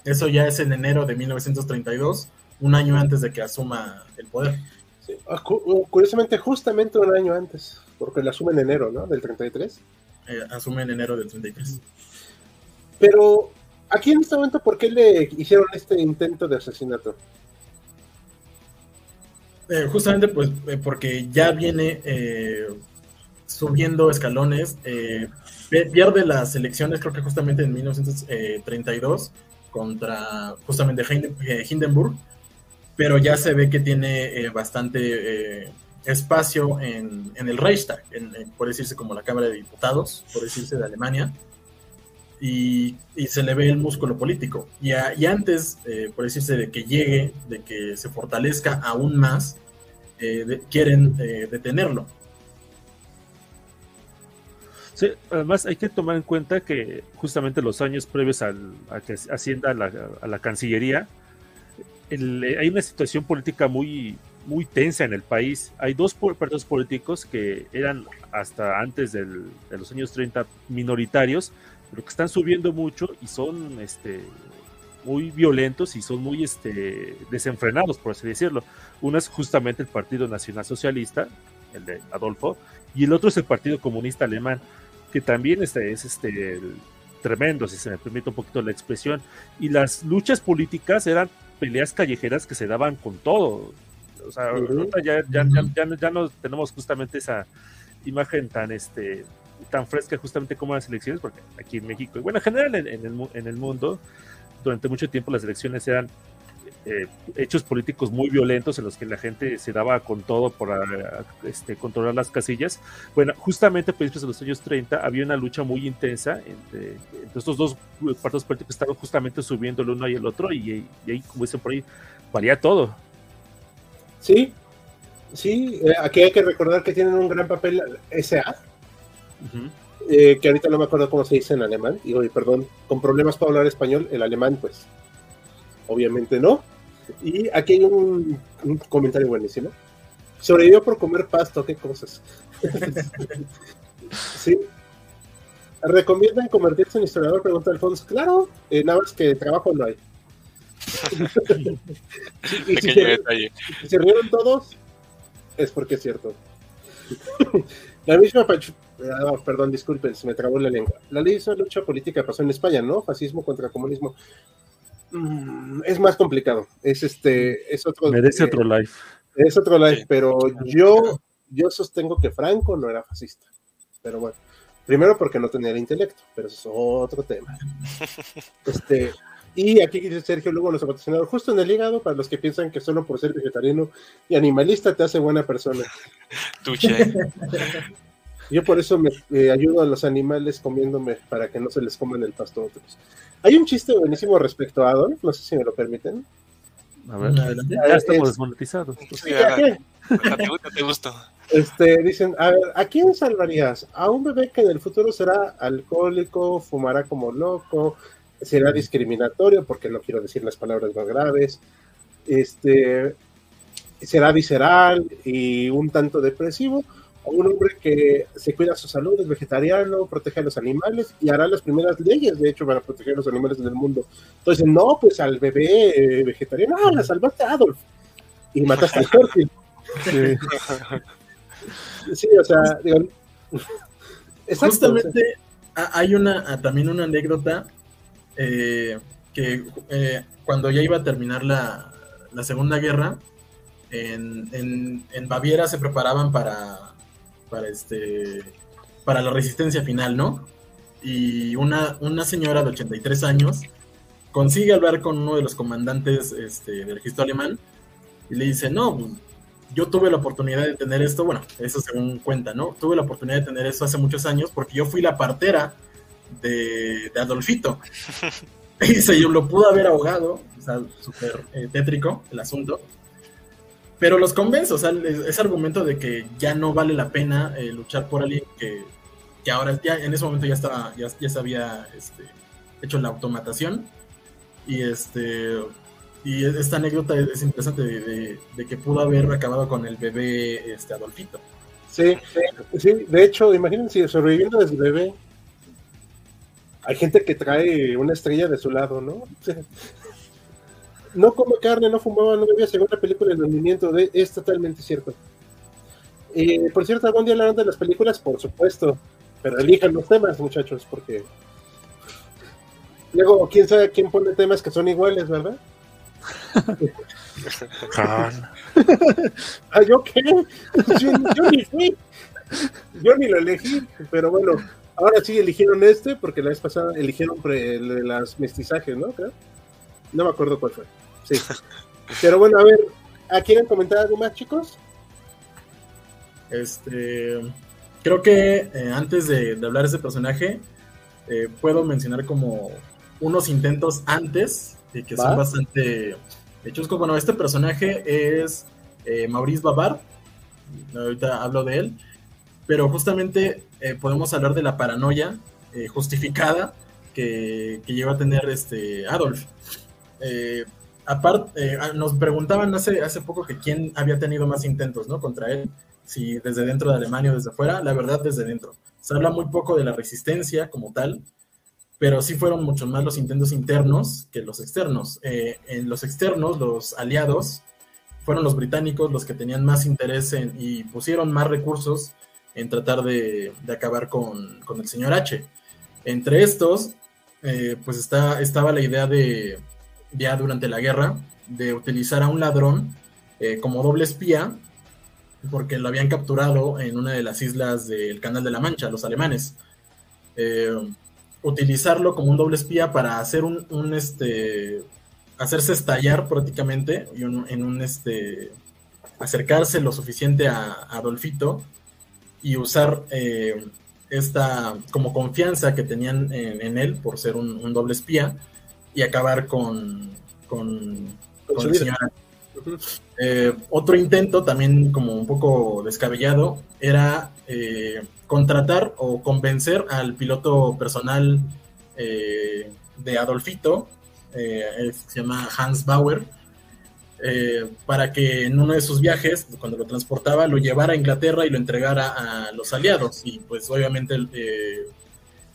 Eso ya es en enero de 1932, un año antes de que asuma el poder. Ah, curiosamente, justamente un año antes, porque le asume en enero, ¿no? Del 33. Eh, asume en enero del 33. Pero, aquí en este momento, ¿por qué le hicieron este intento de asesinato? Eh, justamente pues eh, porque ya viene subiendo escalones. Eh, pierde las elecciones, creo que justamente en 1932, contra justamente eh, Hindenburg, pero ya se ve que tiene eh, bastante espacio en, el Reichstag, por decirse como la Cámara de Diputados, por decirse de Alemania, y, se le ve el músculo político. Y, antes, por decirse de que llegue, de que se fortalezca aún más, quieren detenerlo Sí, además hay que tomar en cuenta que justamente los años previos a que ascienda a la, Cancillería, hay una situación política muy, muy tensa en el país. Hay dos partidos políticos que eran hasta antes de los años 30 minoritarios, pero que están subiendo mucho y son este, muy violentos y son muy este, desenfrenados, por así decirlo. Uno es justamente el Partido Nacional Socialista, el de Adolfo, y el otro es el Partido Comunista Alemán que también este, es este, tremendo, si se me permite un poquito la expresión. Y las luchas políticas eran peleas callejeras que se daban con todo. O sea, ya, ya, ya, ya, no tenemos justamente esa imagen tan este tan fresca justamente como las elecciones, porque aquí en México, y bueno, en general en, en, el, en el mundo, durante mucho tiempo las elecciones eran eh, hechos políticos muy violentos en los que la gente se daba con todo por ah, este, controlar las casillas. Bueno, justamente a principios de los años 30 había una lucha muy intensa entre, estos dos partidos políticos que estaban justamente subiendo el uno y el otro y, ahí, como dicen por ahí, valía todo. Sí, sí, eh, aquí hay que recordar que tienen un gran papel SA. Eh, que ahorita no me acuerdo cómo se dice en alemán, y perdón, con problemas para hablar español, el alemán, pues, obviamente no. Y aquí hay un, comentario buenísimo. Sobrevivió por comer pasto, qué cosas. sí. ¿Recomiendan convertirse en historiador? Pregunta Alfonso. Claro, eh, nada más que trabajo no hay. y si se, rieron todos, es porque es cierto. la misma ah, perdón, disculpen, se me trabó la lengua. La ley de lucha política pasó en España, ¿no? Fascismo contra comunismo. Mm, es más complicado. Es este, es otro. Merece otro live. Es otro live, pero yo, yo sostengo que Franco no era fascista. Pero bueno, primero porque no tenía el intelecto, pero eso es otro tema. Este, y aquí dice Sergio Lugo, los patrocinadores, justo en el hígado, para los que piensan que solo por ser vegetariano y animalista te hace buena persona. Tuche. Yo por eso me eh, ayudo a los animales comiéndome para que no se les coman el pasto a otros. Hay un chiste buenísimo respecto a Adolf, no sé si me lo permiten. A ver, ya estamos desmonetizados. Sí, te gusta. Este, dicen, a ver, ¿a quién salvarías? ¿A un bebé que en el futuro será alcohólico, fumará como loco, será discriminatorio, porque no quiero decir las palabras más graves, este, será visceral y un tanto depresivo? un hombre que se cuida su salud, es vegetariano, protege a los animales y hará las primeras leyes, de hecho, para proteger a los animales del mundo. Entonces, no, pues al bebé eh, vegetariano, ah, la salvaste a Adolf y mataste a Jorge. Sí. o sea, digo, Justamente hay una también una anécdota eh, que eh, cuando ya iba a terminar la, la Segunda Guerra, en, en, Baviera se preparaban para, para, este, para la resistencia final, ¿no? Y una, una señora de 83 años consigue hablar con uno de los comandantes este, del registro alemán y le dice, no, yo tuve la oportunidad de tener esto, bueno, eso según cuenta, ¿no? Tuve la oportunidad de tener esto hace muchos años porque yo fui la partera de, de Adolfito. y se lo pudo haber ahogado, o sea, súper eh, tétrico el asunto. Pero los convence, o sea, ese argumento de que ya no vale la pena eh, luchar por alguien que, que, ahora ya en ese momento ya estaba, ya, ya se había este, hecho la automatación. Y este y esta anécdota es interesante de, de, que pudo haber acabado con el bebé este Adolfito. Sí, sí, de hecho, imagínense sobreviviendo desde bebé. Hay gente que trae una estrella de su lado, ¿no? no come carne, no fumaba, no bebía, según la película El movimiento de, es totalmente cierto. Y por cierto, algún día hablarán de las películas, por supuesto, pero elijan los temas, muchachos, porque luego, quién sabe quién pone temas que son iguales, ¿verdad? ah, ¿yo qué? Yo, ni fui. Yo ni lo elegí, pero bueno, ahora sí eligieron este, porque la vez pasada eligieron pre, las mestizajes, ¿no? No me acuerdo cuál fue. Sí. Pero bueno, a ver, ¿quieren comentar algo más, chicos? Este. Creo que eh, antes de, hablar de ese personaje, eh, puedo mencionar como unos intentos antes, y que son bastante hechos. Bueno, este personaje es eh, Maurice Babar, ahorita hablo de él, pero justamente podemos hablar de la paranoia justificada que, que, lleva a tener este Adolf. Eh, aparte, eh, nos preguntaban hace, hace poco que quién había tenido más intentos, ¿no? Contra él, si desde dentro de Alemania o desde fuera, la verdad desde dentro. Se habla muy poco de la resistencia como tal, pero sí fueron mucho más los intentos internos que los externos. Eh, en los externos, los aliados, fueron los británicos los que tenían más interés en, y pusieron más recursos en tratar de, de acabar con, con, el señor H. Entre estos, eh, pues está, estaba la idea de, ya durante la guerra de utilizar a un ladrón eh, como doble espía, porque lo habían capturado en una de las islas del Canal de la Mancha, los alemanes. Eh, utilizarlo como un doble espía para hacer un, este, hacerse estallar prácticamente en un este, acercarse lo suficiente a, Adolfito y usar eh, esta como confianza que tenían en, él por ser un doble espía y acabar con, con, con eh, otro intento, también como un poco descabellado, era eh, contratar o convencer al piloto personal de Adolfito, se llama Hans Bauer, para que en uno de sus viajes, cuando lo transportaba, lo llevara a Inglaterra y lo entregara a los aliados. Y pues obviamente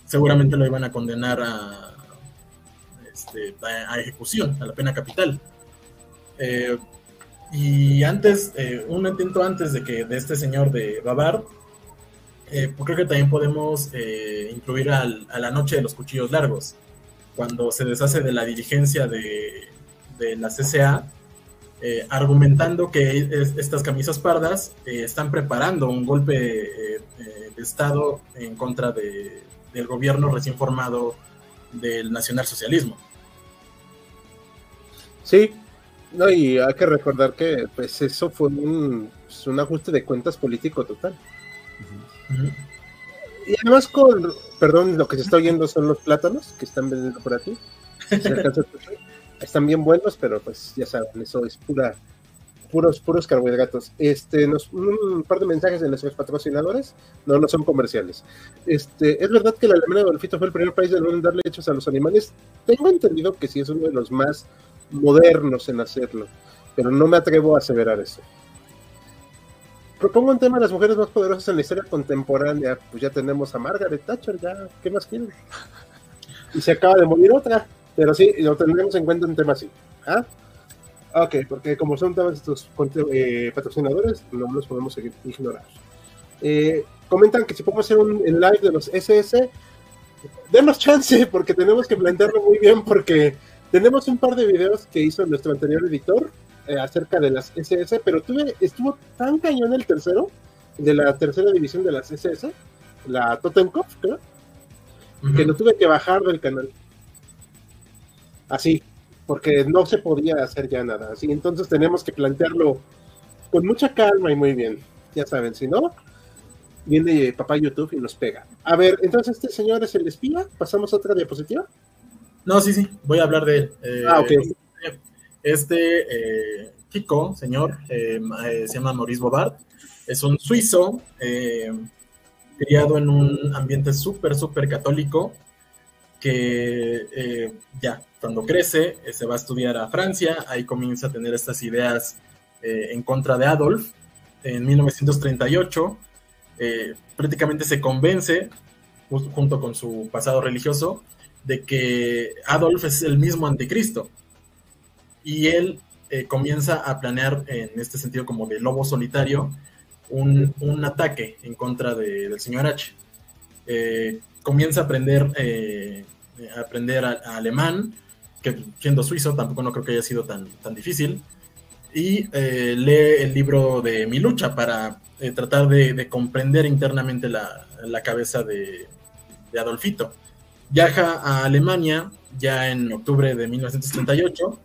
seguramente lo iban a condenar a, este, a, ejecución, a la pena capital. Eh, y antes, eh, un intento antes de que de este señor de Babar, eh, pues creo que también podemos incluir a la noche de los cuchillos largos, cuando se deshace de la dirigencia de, de la CCA, argumentando que estas camisas pardas están preparando un golpe de Estado en contra de, del gobierno recién formado del nacionalsocialismo. Sí, no, y hay que recordar que pues eso fue un, pues, un ajuste de cuentas político total. Y además con, perdón, lo que se está oyendo son los plátanos que están vendiendo por aquí. están bien buenos, pero pues ya saben, eso es pura, puros, puros carbohidratos. Este, un par de mensajes de nuestros patrocinadores, no, no son comerciales. Este, es verdad que la Alemania de fue el primer país del mundo en darle hechos a los animales. Tengo entendido que sí es uno de los más modernos en hacerlo, pero no me atrevo a aseverar eso. Propongo un tema de las mujeres más poderosas en la historia contemporánea. Pues ya tenemos a Margaret Thatcher, ya, ¿qué más quieren? Y se acaba de morir otra, pero sí, lo tendremos en cuenta un tema así. ¿Ah? Ok, porque como son temas estos eh, patrocinadores, no los podemos ignorar. Eh, comentan que si podemos hacer un live de los SS, denos chance, porque tenemos que plantearlo muy bien, porque Tenemos un par de videos que hizo nuestro anterior editor eh, acerca de las SS, pero tuve, estuvo tan cañón el tercero, de la tercera división de las SS, la Totenkopf, creo, que lo tuve que bajar del canal. Así, porque no se podía hacer ya nada. Así, entonces tenemos que plantearlo con mucha calma y muy bien. Ya saben, si no, viene papá YouTube y nos pega. A ver, entonces este señor es el espía. Pasamos a otra diapositiva. No, sí, sí, voy a hablar de él. Eh, ah, ok. Este eh, Kiko, señor, eh, se llama Maurice Bobard. Es un suizo criado en un ambiente súper, súper católico que ya cuando crece se va a estudiar a Francia, ahí comienza a tener estas ideas en contra de Adolf. En 1938 prácticamente se convence, junto con su pasado religioso, de que Adolf es el mismo anticristo. Y él eh, comienza a planear en este sentido como de lobo solitario un, ataque en contra del señor H. Eh, comienza a aprender, eh, a aprender alemán, que siendo suizo tampoco no creo que haya sido tan, tan difícil, y lee el libro de Mi lucha para tratar de, comprender internamente la, cabeza de, Adolfito viaja a Alemania ya en octubre de 1938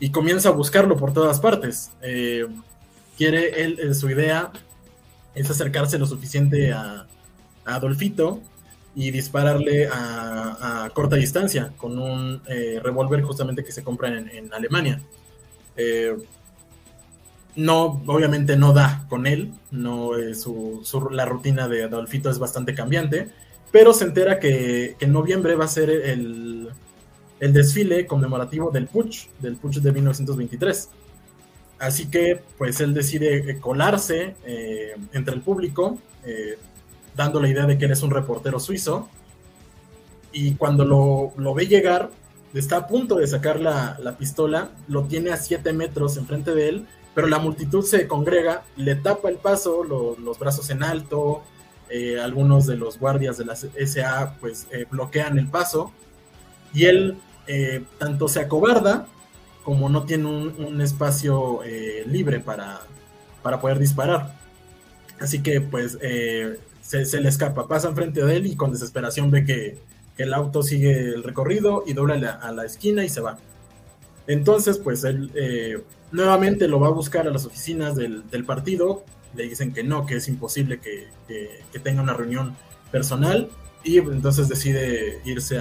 y comienza a buscarlo por todas partes. Eh, quiere él, eh, su idea es acercarse lo suficiente a, Adolfito y dispararle a, corta distancia con un eh, revólver justamente que se compra en, Alemania. no, obviamente no da con él, no, la rutina de Adolfito es bastante cambiante pero se entera que, en noviembre va a ser el, desfile conmemorativo del Putsch, del Putsch de 1923. Así que pues él decide eh, colarse eh, entre el público, eh, dando la idea de que él es un reportero suizo. Y cuando lo, ve llegar, está a punto de sacar la, pistola, lo tiene a 7 metros enfrente de él, pero la multitud se congrega, le tapa el paso, los brazos en alto, eh, algunos de los guardias de la SA pues eh, bloquean el paso y él eh, tanto se acobarda como no tiene un, espacio libre para, para poder disparar. Así que pues se, le escapa, pasa enfrente de él y con desesperación ve que, el auto sigue el recorrido y dobla a la esquina y se va. Entonces pues él nuevamente lo va a buscar a las oficinas del, del partido le dicen que no, que es imposible que, tenga una reunión personal y entonces decide irse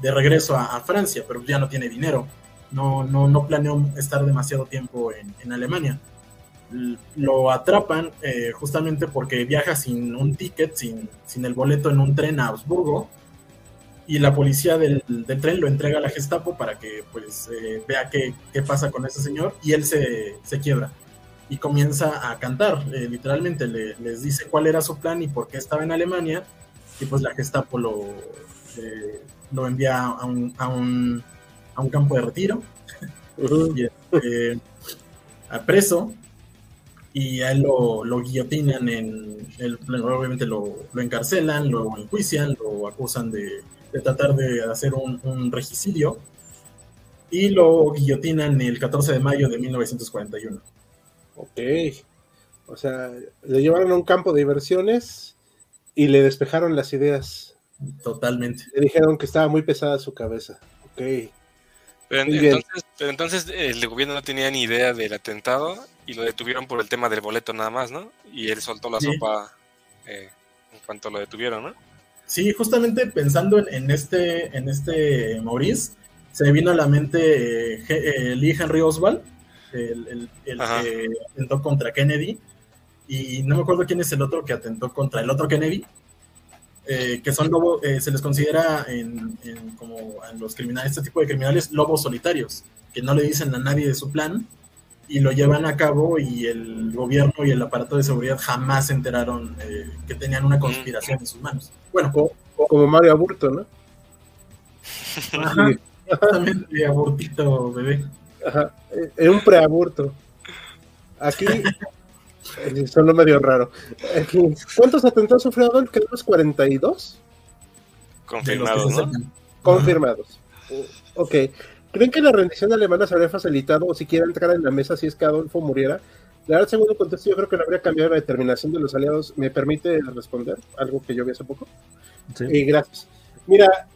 de regreso a, Francia, pero ya no tiene dinero, no, no, no planeó estar demasiado tiempo en, Alemania. Lo atrapan eh, justamente porque viaja sin un ticket, sin, sin el boleto en un tren a Augsburgo, y la policía del, tren lo entrega a la Gestapo para que pues eh, vea qué, pasa con ese señor y él se, se quiebra y comienza a cantar, eh, literalmente le, les dice cuál era su plan y por qué estaba en Alemania, y pues la Gestapo lo, eh, lo envía a un, a, un, a un, campo de retiro, y, este, a preso, y a él lo, lo guillotinan, en el, obviamente lo, lo, encarcelan, lo enjuician, lo acusan de, de tratar de hacer un, un regicidio, y lo guillotinan el 14 de mayo de 1941. Ok. O sea, le llevaron a un campo de diversiones y le despejaron las ideas. Totalmente. Le dijeron que estaba muy pesada su cabeza. Ok. Pero, entonces, pero entonces el gobierno no tenía ni idea del atentado y lo detuvieron por el tema del boleto nada más, ¿no? Y él soltó la sopa eh, en cuanto lo detuvieron, ¿no? Sí, justamente pensando en, este, en este Maurice, se me vino a la mente eh, eh, Lee Henry Oswald, el, que atentó contra Kennedy, y no me acuerdo quién es el otro que atentó contra el otro Kennedy, eh, que son lobos, eh, se les considera en, como a los criminales, este tipo de criminales, lobos solitarios, que no le dicen a nadie de su plan y lo llevan a cabo y el gobierno y el aparato de seguridad jamás se enteraron eh, que tenían una conspiración en sus manos. Bueno, como, Mario Aburto, ¿no? Ajá, exactamente, Aburtito, bebé. Ajá, en un preaborto. Aquí sonó medio raro. ¿Cuántos atentados sufrió Adolf? ¿Quedamos 42? Confirmados, ¿no? Confirmados. Ok. ¿Creen que la rendición alemana se habría facilitado o siquiera entrar en la mesa si es que Adolfo muriera? La verdad, segundo contexto, yo creo que no habría cambiado la determinación de los aliados. ¿Me permite responder? Algo que yo vi hace poco. Sí. Eh, gracias. Mira,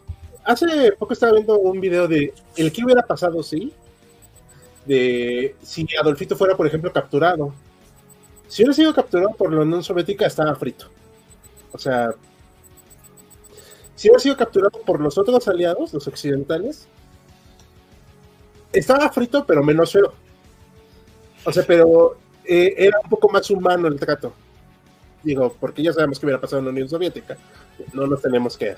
hace poco estaba viendo un video de el que hubiera pasado, sí, de si Adolfito fuera, por ejemplo, capturado. Si hubiera sido capturado por la Unión Soviética, estaba frito. O sea, si hubiera sido capturado por los otros aliados, los occidentales, estaba frito, pero menos feo. O sea, pero eh, era un poco más humano el trato. Digo, porque ya sabemos que hubiera pasado en la Unión Soviética. No nos tenemos que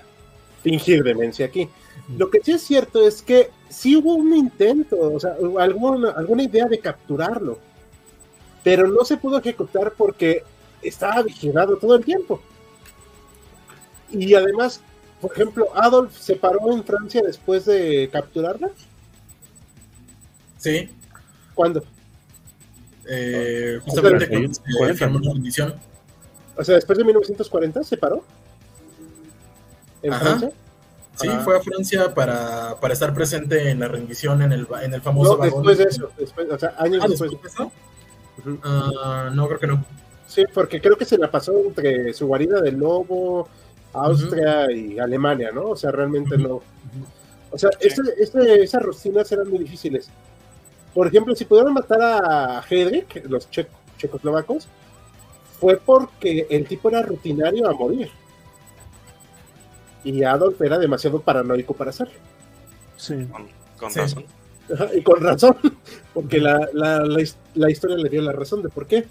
fingir demencia aquí. Lo que sí es cierto es que sí hubo un intento, o sea, alguna, alguna idea de capturarlo, pero no se pudo ejecutar porque estaba vigilado todo el tiempo. Y además, por ejemplo, Adolf se paró en Francia después de capturarla. Sí. ¿Cuándo? Eh, justamente cuando se 40. firmó la rendición. O sea, después de 1940 se paró. ¿En Ajá. Francia? Sí, Ah. fue a Francia para, para estar presente en la rendición en el, en el famoso No, vagón. después de eso, después, o sea, años Ah, después. ¿después de eso? Ah, no, creo que no. Sí, porque creo que se la pasó entre su guarida del lobo, Austria y Alemania, ¿no? O sea, realmente no. O sea, este- este- esas rutinas eran muy difíciles. Por ejemplo, si pudieron matar a Hedrick, los che- checoslovacos, fue porque el tipo era rutinario a morir. Y Adolf era demasiado paranoico para hacerlo. Sí. Con, con Sí. razón. Ajá, Y con razón, porque la, la, la, his- la historia le dio la razón de por qué.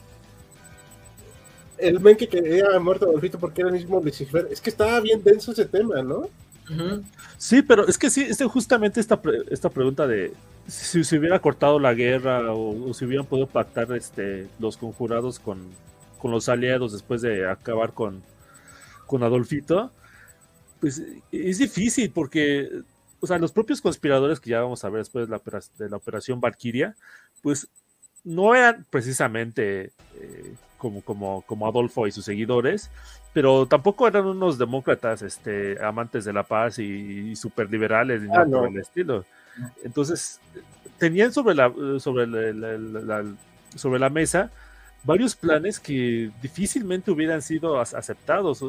El men que quería muerto Adolfito porque era el mismo Lucifer. Es que estaba bien denso ese tema, ¿no? Sí, pero es que sí, este, justamente esta, pre- esta pregunta de si se hubiera cortado la guerra o, o si hubieran podido pactar este, los conjurados con, con los aliados después de acabar con, con Adolfito, pues es difícil porque, o sea, los propios conspiradores que ya vamos a ver después de la, de la operación Valkyria, pues no eran precisamente eh, como, como, como Adolfo y sus seguidores, pero tampoco eran unos demócratas este, amantes de la paz y, y super liberales ni Ah, nada no. por el estilo. Entonces, tenían sobre la, sobre la, la- la- la- sobre la mesa varios planes que difícilmente hubieran sido aceptados.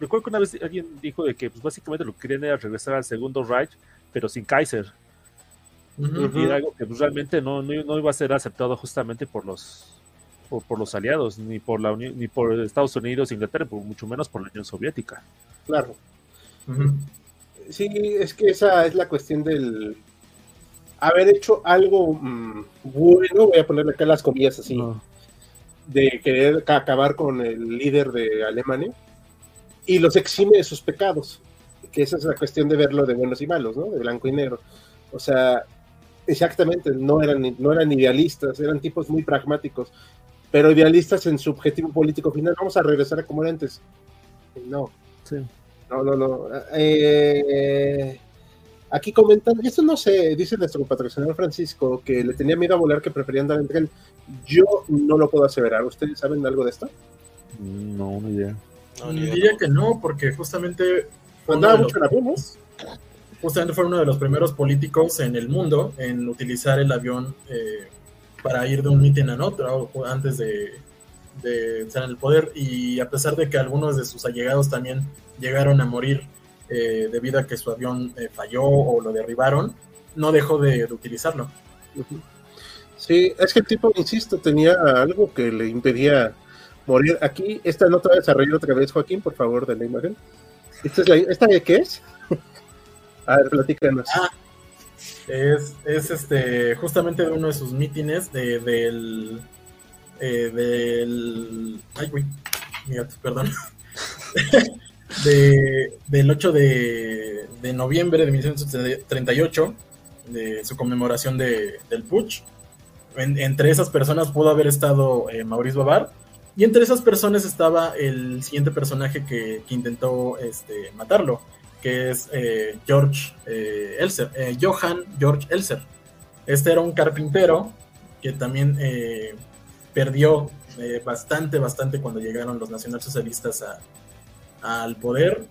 Recuerdo que una vez alguien dijo de que pues, básicamente lo que querían era regresar al segundo Reich, pero sin Kaiser. Y era algo que pues, realmente no, no, no iba a ser aceptado justamente por los por, por los aliados, ni por la Unión, ni por Estados Unidos, Inglaterra, por mucho menos por la Unión Soviética. Claro. Sí, es que esa es la cuestión del haber hecho algo mm, bueno, voy a ponerle acá las comillas así, No. De querer ca- acabar con el líder de Alemania y los exime de sus pecados, que esa es la cuestión de verlo de buenos y malos, ¿no? De blanco y negro. O sea, exactamente, no eran, no eran idealistas, eran tipos muy pragmáticos, pero idealistas en su objetivo político final. Vamos a regresar a como era antes. No, Sí. no, no, no. Eh, aquí comentan, esto no sé, dice nuestro patrocinador Francisco, que le tenía miedo a volar, que prefería andar en tren. Yo no lo puedo aseverar. ¿Ustedes saben algo de esto? No, una idea. No. Diría que no, porque justamente fue uno Andaba de mucho en ¿no? justamente fue uno de los primeros políticos en el mundo en utilizar el avión eh, para ir de un mitin a otro antes de, de estar en el poder y a pesar de que algunos de sus allegados también llegaron a morir eh, debido a que su avión eh, falló o lo derribaron, no dejó de, de utilizarlo. Sí, es que el tipo, insisto, tenía algo que le impedía morir. Aquí, esta nota va a desarrollar otra vez, Joaquín, por favor, de la imagen. ¿Esta, es la, ¿esta de qué es? a ver, platícanos. Ah, Es, es este justamente de uno de sus mítines de, del eh, del ay güey, mi gato, perdón. de, del 8 de, de noviembre de 1938, de su conmemoración de, del Putsch. En- entre esas personas pudo haber estado eh, Maurice Babar, y entre esas personas estaba el siguiente personaje que, intentó este, matarlo, que es eh, George eh, Elser, eh, Johann George Elser. Este era un carpintero que también perdió bastante, bastante cuando llegaron los nacionalsocialistas a, al poder.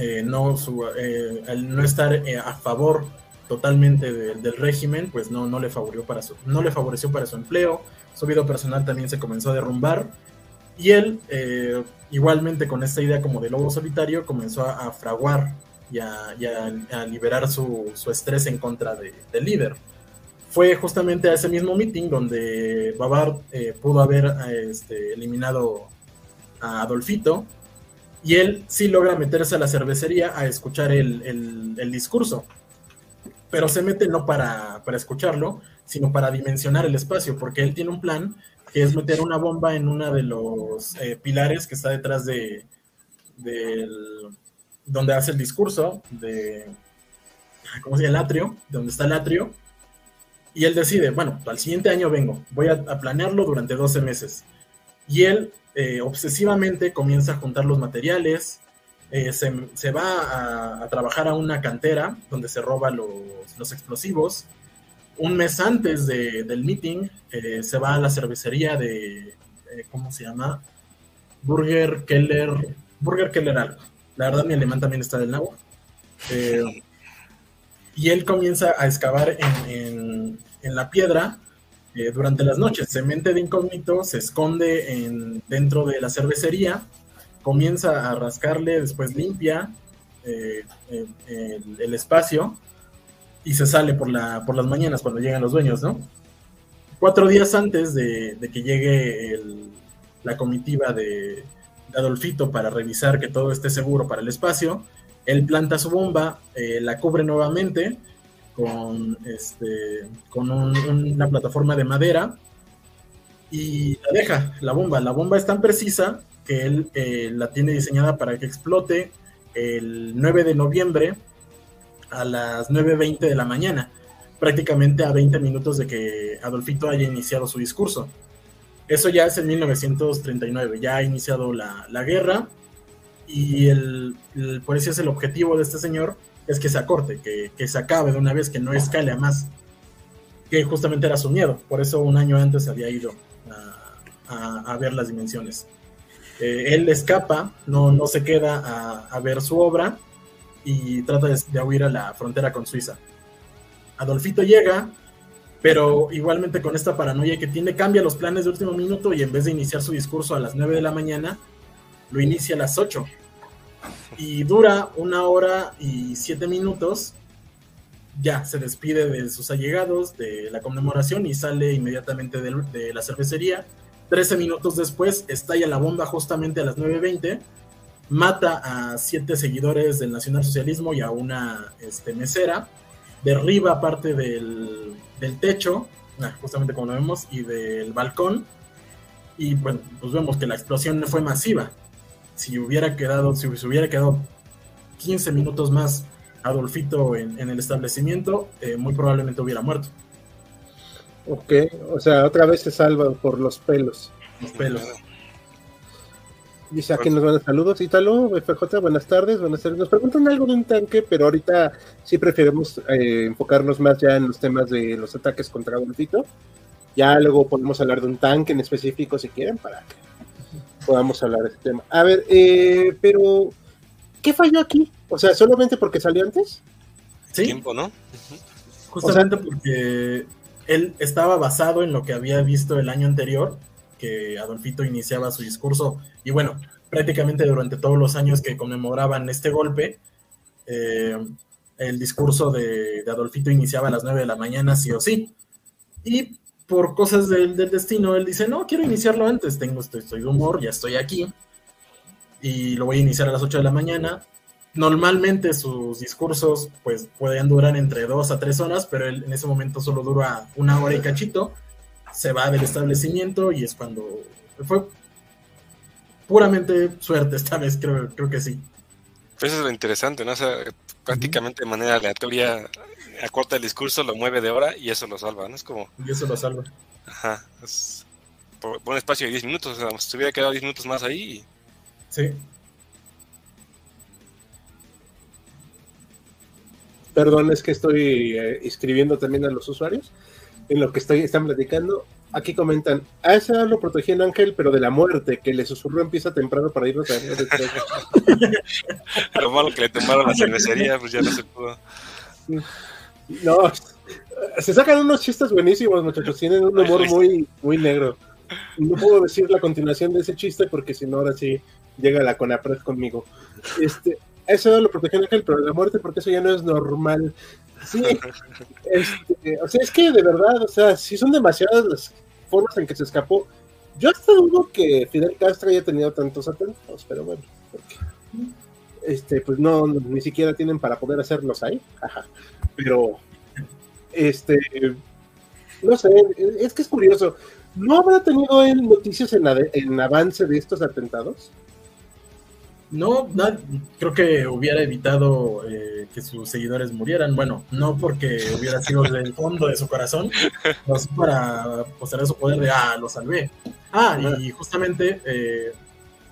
Eh, no, su, eh, al no estar eh, a favor totalmente del régimen, pues no, no, le favoreció para su, no le favoreció para su empleo, su vida personal también se comenzó a derrumbar y él, igualmente con esta idea como de lobo solitario, comenzó a, fraguar y, a, liberar su, estrés en contra del líder. Fue justamente a ese mismo meeting donde Babar pudo haber este, eliminado a Adolfito y él sí logra meterse a la cervecería a escuchar el, discurso, pero se mete no para, escucharlo, sino para dimensionar el espacio, porque él tiene un plan que es meter una bomba en uno de los eh, pilares que está detrás de, donde hace el discurso, de, ¿cómo se llama? El atrio, donde está el atrio, y él decide, bueno, al siguiente año vengo, voy a, a planearlo durante 12 meses. Y él eh, obsesivamente comienza a juntar los materiales, eh, se, va a, trabajar a una cantera donde se roba los, explosivos. Un mes antes del meeting eh, se va a la cervecería de, ¿cómo se llama? Burger Keller, Burger Keller algo. La verdad mi alemán también está del agua. y él comienza a excavar en, en la piedra eh, durante las noches. Se mente de incógnito, se esconde en, dentro de la cervecería, comienza a rascarle, después limpia eh, el, espacio y se sale por, la, por las mañanas cuando llegan los dueños. Cuatro días antes de, que llegue la comitiva de, Adolfito para revisar que todo esté seguro para el espacio, él planta su bomba, eh, la cubre nuevamente con, este, con una plataforma de madera y la deja, la bomba. La bomba es tan precisa que él eh, la tiene diseñada para que explote el 9 de noviembre a las 9.20 de la mañana, prácticamente a 20 minutos de que Adolfito haya iniciado su discurso. Eso ya es en 1939, ya ha iniciado la, guerra y el, por eso es el objetivo de este señor, es que se acorte, que, se acabe de una vez, que no escale a más, que justamente era su miedo, por eso un año antes había ido a, ver las dimensiones. Eh, él escapa, no, no se queda a, ver su obra y trata de, huir a la frontera con Suiza. Adolfito llega, pero igualmente con esta paranoia que tiene, cambia los planes de último minuto y en vez de iniciar su discurso a las 9 de la mañana, lo inicia a las 8 y dura una hora y siete minutos. Ya se despide de sus allegados, de la conmemoración y sale inmediatamente de, la cervecería. Trece minutos después estalla la bomba justamente a las 9.20, mata a siete seguidores del nacionalsocialismo y a una este, mesera, derriba parte del, techo, ah, justamente como lo vemos, y del balcón. Y bueno, pues vemos que la explosión fue masiva si hubiera quedado, si se hubiera quedado 15 minutos más Adolfito en, el establecimiento, eh, muy probablemente hubiera muerto. Ok, o sea, otra vez se salva por los pelos. Los pelos. Dice aquí nos van a saludos, Ítalo, FJ, buenas tardes, buenas tardes. Nos preguntan algo de un tanque, pero ahorita sí preferimos eh, enfocarnos más ya en los temas de los ataques contra Adolfito. Ya luego podemos hablar de un tanque en específico si quieren para que podamos hablar de este tema. A ver, eh, pero ¿qué falló aquí? O sea, solamente porque salió antes. Sí. Tiempo, ¿no? Justamente porque él estaba basado en lo que había visto el año anterior, que Adolfito iniciaba su discurso, y bueno, prácticamente durante todos los años que conmemoraban este golpe, eh, el discurso de, de, Adolfito iniciaba a las 9 de la mañana, sí o sí. Y por cosas del, destino, él dice, no, quiero iniciarlo antes, tengo, estoy, estoy, de humor, ya estoy aquí, y lo voy a iniciar a las 8 de la mañana. Normalmente sus discursos pues pueden durar entre 2 a 3 horas, pero él en ese momento solo dura una hora y cachito, se va del establecimiento y es cuando fue puramente suerte esta vez, creo, creo que sí. Pues eso es lo interesante, ¿no? O sea, prácticamente de manera aleatoria acorta el discurso, lo mueve de hora y eso lo salva, ¿no? Es como... Y eso lo salva. Ajá. Es por, un espacio de 10 minutos, o sea, si hubiera quedado 10 minutos más ahí... Sí. Perdón, es que estoy eh, escribiendo también a los usuarios en lo que estoy, están platicando. Aquí comentan, a ese lo protegían Ángel, pero de la muerte, que le susurró empieza temprano para irnos a Lo malo que le tomaron la cervecería, pues ya no se pudo. No, se sacan unos chistes buenísimos, muchachos. Tienen un humor muy, muy negro. No puedo decir la continuación de ese chiste porque si no, ahora sí llega la Conapred conmigo. Este, eso lo protegió Ángel, pero la muerte, porque eso ya no es normal. Sí, este, o sea, es que de verdad, o sea, sí son demasiadas las formas en que se escapó. Yo hasta dudo que Fidel Castro haya tenido tantos atentados, pero bueno, porque, este, pues no, ni siquiera tienen para poder hacerlos ahí. Ajá. Pero, este, no sé, es que es curioso. ¿No habrá tenido él noticias en, en avance de estos atentados? No, creo que hubiera evitado eh, que sus seguidores murieran. Bueno, no porque hubiera sido del fondo de su corazón, no para poseer su poder de, ah, lo salvé. Ah, y justamente, eh,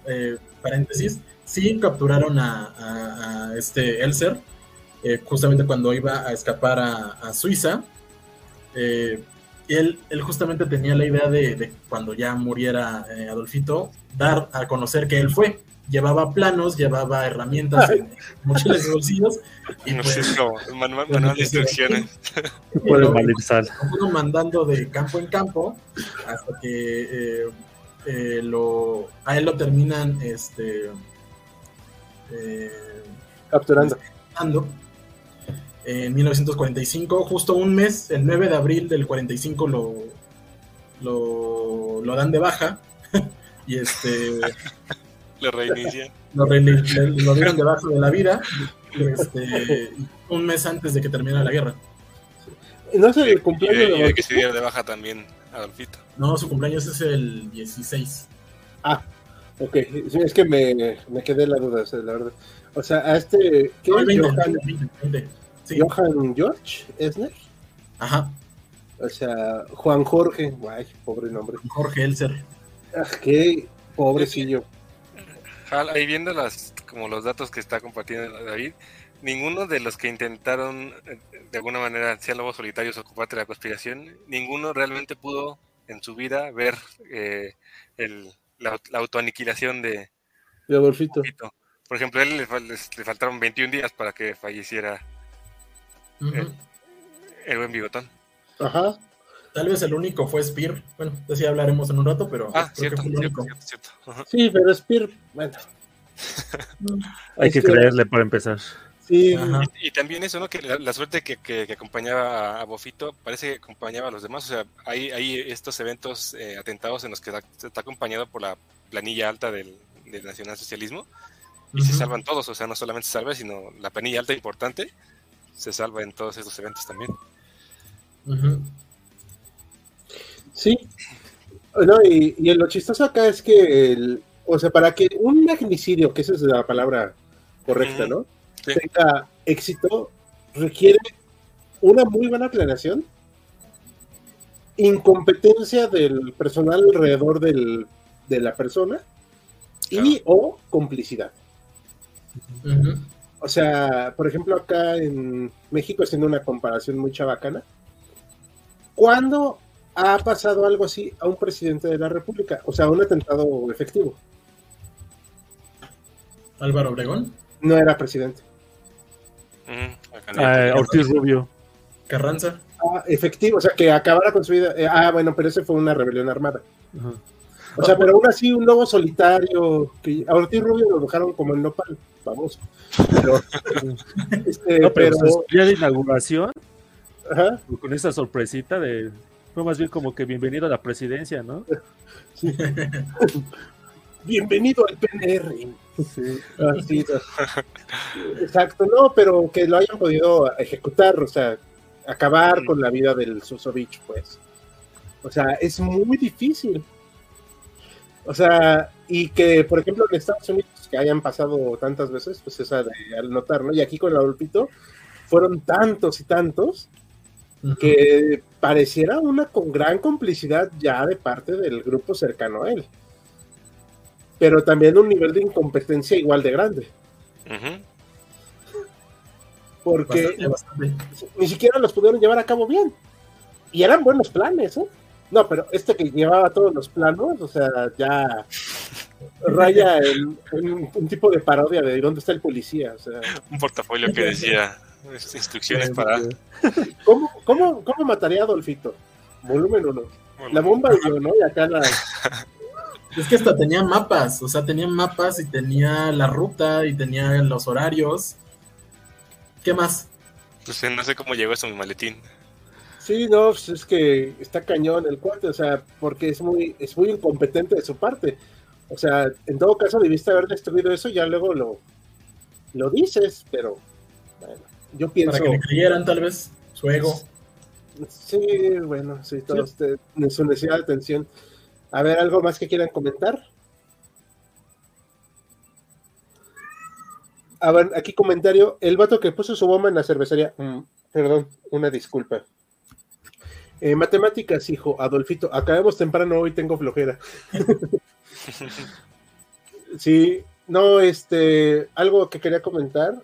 eh, paréntesis, sí capturaron a, este Elser, justamente cuando iba a escapar a, Suiza. Él, él, justamente tenía la idea de, de cuando ya muriera Adolfito, dar a conocer que él fue llevaba planos, llevaba herramientas en muchos bolsillos. Y pues, manual, de instrucciones. Fueron mandando de campo en campo hasta que eh, eh, lo, a él lo terminan este, eh, capturando. En 1945, justo un mes, el 9 de abril del 45 lo, lo, lo dan de baja. y este lo reinician. Lo, lo dieron debajo de la vida este, un mes antes de que terminara la guerra. No sé el cumpleaños de, que se diera de baja también Adolfito. No, su cumpleaños es el 16. Ah, ok. es que me, me quedé la duda, la verdad. O sea, a este. ¿Qué no, 20, Johan, 20, 20, sí. Johan George Esner. Ajá. O sea, Juan Jorge. Guay, pobre nombre. Jorge Elser. Ah, qué pobrecillo ahí viendo las, como los datos que está compartiendo David, ninguno de los que intentaron eh, de alguna manera ser lobos solitarios o parte de la conspiración, ninguno realmente pudo en su vida ver eh, el, la, autoaniquilación de, de Adolfito. Por ejemplo, a él le, faltaron 21 días para que falleciera el, buen bigotón. Ajá. Tal vez el único fue Spear. Bueno, de ya hablaremos en un rato, pero ah, cierto, cierto, cierto, Sí, pero Spear, bueno. Hay que creerle para empezar. Sí. Y, también eso, ¿no? Que la, suerte que, que, acompañaba a Bofito parece que acompañaba a los demás. O sea, hay, hay estos eventos eh, atentados en los que está, acompañado por la planilla alta del, del nacionalsocialismo y se salvan todos. O sea, no solamente se salva, sino la planilla alta importante se salva en todos estos eventos también. Sí. No, y, y, lo chistoso acá es que, el, o sea, para que un magnicidio, que esa es la palabra correcta, ¿no? Tenga éxito, requiere una muy buena planeación, incompetencia del personal alrededor del, de la persona y o complicidad. O sea, por ejemplo, acá en México, haciendo una comparación muy chabacana, cuando ha pasado algo así a un presidente de la República, o sea, un atentado efectivo. Álvaro Obregón. No era presidente. Mm, Ortiz Rubio. Carranza. Ah, efectivo, o sea, que acabara con su vida. Eh, ah, bueno, pero ese fue una rebelión armada. O sea, pero aún así, un lobo solitario. Que a Ortiz Rubio lo dejaron como el nopal, famoso. Pero, este, no, pero, pero... día de inauguración, Ajá. con esa sorpresita de fue más bien como que bienvenido a la presidencia, ¿no? bienvenido al PNR. Exacto, no, pero que lo hayan podido ejecutar, o sea, acabar con la vida del Susovich, pues. O sea, es muy difícil. O sea, y que, por ejemplo, en Estados Unidos, que hayan pasado tantas veces, pues esa de al notar, ¿no? Y aquí con el Adolfito, fueron tantos y tantos que pareciera una con gran complicidad ya de parte del grupo cercano a él. Pero también un nivel de incompetencia igual de grande. Porque ni siquiera los pudieron llevar a cabo bien. Y eran buenos planes, ¿eh? No, pero este que llevaba todos los planos, o sea, ya raya en, un tipo de parodia de dónde está el policía. O sea. Un portafolio que decía Es- Instrucciones para. ¿Cómo, cómo, cómo mataría a Adolfito? Volumen 1. La bomba y yo, ¿no? Y acá la. Es que hasta tenía mapas, o sea, tenía mapas y tenía la ruta y tenía los horarios. ¿Qué más? Pues no sé cómo llegó eso a mi maletín. Sí, no, pues es que está cañón el cuate, o sea, porque es muy, es muy incompetente de su parte. O sea, en todo caso debiste haber destruido eso, ya luego lo, lo dices, pero bueno, yo pienso. Para que le creyeran, tal vez, su ego. Sí, bueno, sí, todos te- en su necesidad de atención. A ver, ¿algo más que quieran comentar? A ver, aquí comentario. El vato que puso su bomba en la cervecería. Mm, perdón, una disculpa. Eh, matemáticas, hijo, Adolfito. Acabemos temprano, hoy tengo flojera. sí, no, este, algo que quería comentar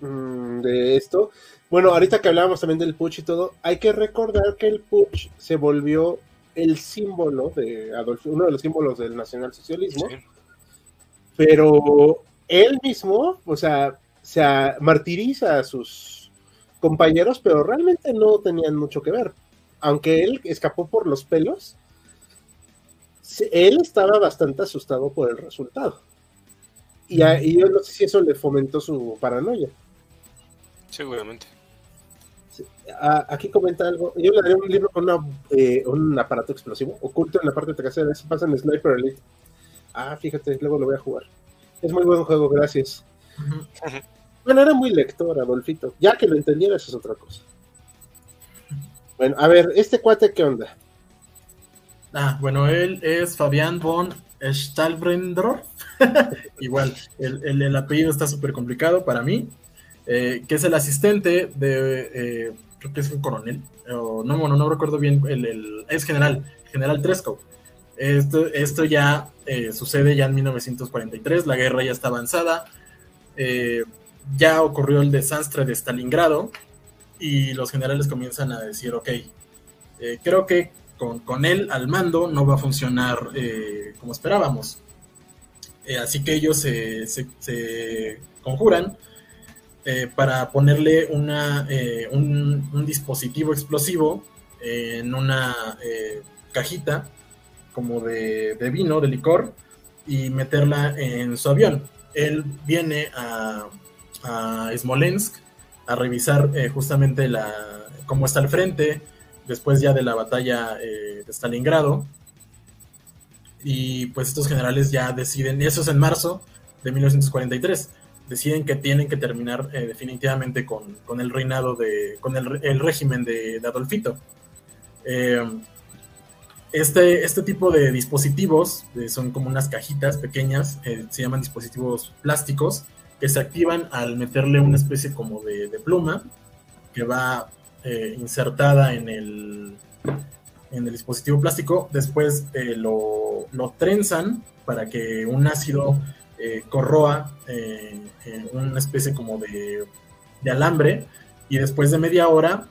mm, de esto. Bueno, ahorita que hablábamos también del Puch y todo, hay que recordar que el Puch se volvió el símbolo de Adolfo, uno de los símbolos del nacionalsocialismo, Sí. pero él mismo, o sea, se martiriza a sus compañeros, pero realmente no tenían mucho que ver. Aunque él escapó por los pelos, él estaba bastante asustado por el resultado. Y, a- y yo no sé si eso le fomentó su paranoia. Seguramente. Ah, aquí comenta algo. Yo le daría un libro con una, eh, un aparato explosivo oculto en la parte trasera. Eso pasa en Sniper Elite. Ah, fíjate, luego lo voy a jugar. Es muy buen juego, gracias. Bueno, era muy lector, Adolfito. Ya que lo entendiera, eso es otra cosa. Bueno, a ver, este cuate, ¿qué onda? Ah, bueno, él es Fabián von Stalbrendorf. Igual, el, el- el apellido está súper complicado para mí. Eh, que es el asistente de, eh, creo que es un coronel, o no, bueno, no recuerdo bien, el, es general, general Tresco. Esto, esto ya eh, sucede ya en 1943, la guerra ya está avanzada, ya ocurrió el desastre de Stalingrado y los generales comienzan a decir, ok, creo que con, con él al mando no va a funcionar como esperábamos. Así que ellos se- se conjuran eh, para ponerle una, eh, un, un dispositivo explosivo en una eh, cajita como de, de vino, de licor, y meterla en su avión. Él viene a, a Smolensk a revisar eh, justamente la, cómo está el frente, después ya de la batalla eh, de Stalingrado. Y pues estos generales ya deciden, eso es en marzo de 1943, deciden que tienen que terminar eh, definitivamente con, con el reinado de, con el, el régimen de, Adolfito. Eh, este, este tipo de dispositivos eh, son como unas cajitas pequeñas, se llaman dispositivos plásticos, que se activan al meterle una especie como de, de pluma que va insertada en el, en el dispositivo plástico, después lo, lo trenzan para que un ácido eh, corroa eh, eh, una especie como de, de alambre y después de media hora,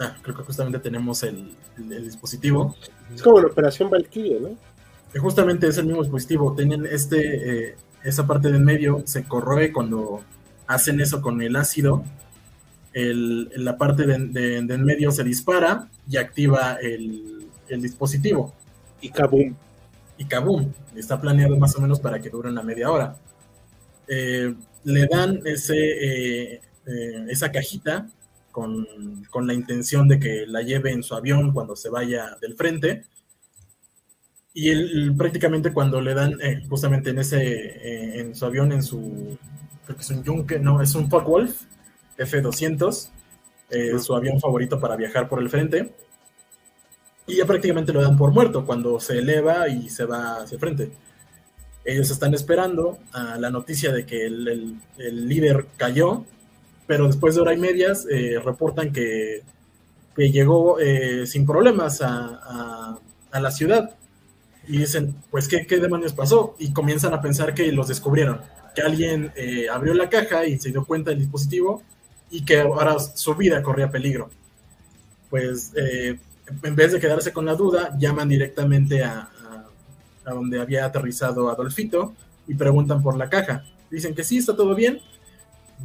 ah, creo que justamente tenemos el, el- el dispositivo, Es como la operación Valkyrie, ¿no? que justamente es el mismo dispositivo, tienen este, eh, esa parte de en medio se corroe cuando hacen eso con el ácido, el- la parte de, de- de en medio se dispara y activa el, el dispositivo Y Kabum. Y kaboom, está planeado más o menos para que dure una media hora. Eh, le dan ese, eh, eh, esa cajita con, con la intención de que la lleve en su avión cuando se vaya del frente. Y él prácticamente cuando le dan justamente en ese en su avión, en su creo que es un Junker, no, es un Focke-Wulf F200, eh, su avión favorito para viajar por el frente. Y ya prácticamente lo dan por muerto cuando se eleva y se va hacia el frente. Ellos están esperando a la noticia de que el, el- el líder cayó, pero después de hora y medias eh, reportan que, que llegó eh, sin problemas a, a- a la ciudad. Y dicen, pues, ¿qué, ¿qué demonios pasó? Y comienzan a pensar que los descubrieron, que alguien eh, abrió la caja y se dio cuenta del dispositivo y que ahora su vida corría peligro. Pues eh, en vez de quedarse con la duda, llaman directamente a, a- donde había aterrizado Adolfito y preguntan por la caja. Dicen que sí, está todo bien.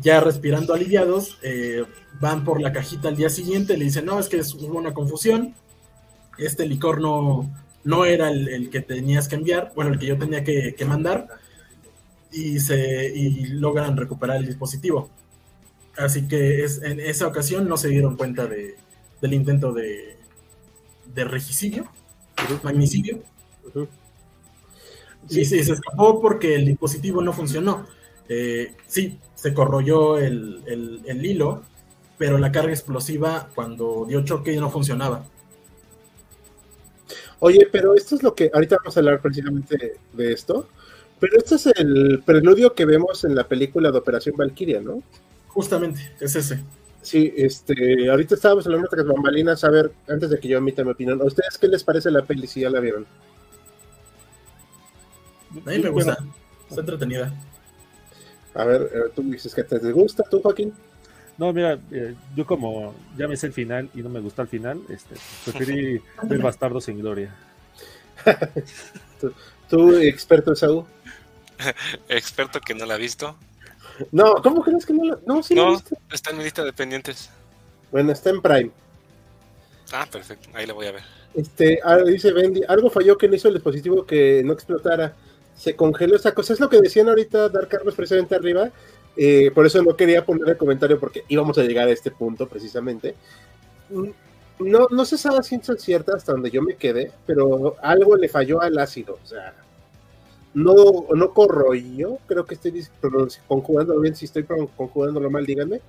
ya respirando aliviados, eh, van por la cajita al día siguiente, le dicen, no, es que hubo una confusión, este licor no, no era el, que tenías que enviar, bueno, el que yo tenía que, mandar, y, se, y logran recuperar el dispositivo. Así que es, en esa ocasión no se dieron cuenta de, del intento de, de regicidio, magnicidio. Sí, sí, se escapó porque el dispositivo no funcionó. Eh, sí, se corroyó el, el, hilo, pero la carga explosiva cuando dio choque no funcionaba. Oye, pero esto es lo que ahorita vamos a hablar precisamente de esto, pero esto es el preludio que vemos en la película de Operación Valkyria, ¿no? Justamente, es ese. Sí, este, ahorita estábamos hablando de las bambalinas, a ver, antes de que yo emita mi opinión, ¿a ustedes qué les parece la peli si ya la vieron? A mí me gusta, está entretenida. A ver, eh, tú dices que te gusta, tú, Joaquín. No, mira, eh, yo como ya me sé el final y no me gusta el final, este, preferí ver Bastardos en Gloria. ¿Tú, experto Saúl? experto que no la ha visto. No, ¿cómo crees que no la No, sí no, está en mi lista de pendientes. Bueno, está en Prime. Ah, perfecto, ahí la voy a ver. Este, ah, dice Bendy, algo falló que no hizo el dispositivo que no explotara se congeló esa cosa. Es lo que decían ahorita Dar Carlos precisamente arriba. Eh, por eso no quería poner el comentario porque íbamos a llegar a este punto precisamente. Mm, no, no se sabe ciencia cierta hasta donde yo me quedé, pero algo le falló al ácido. O sea, no, no corroyó, creo que estoy conjugándolo bien, si estoy conjugándolo mal, díganme,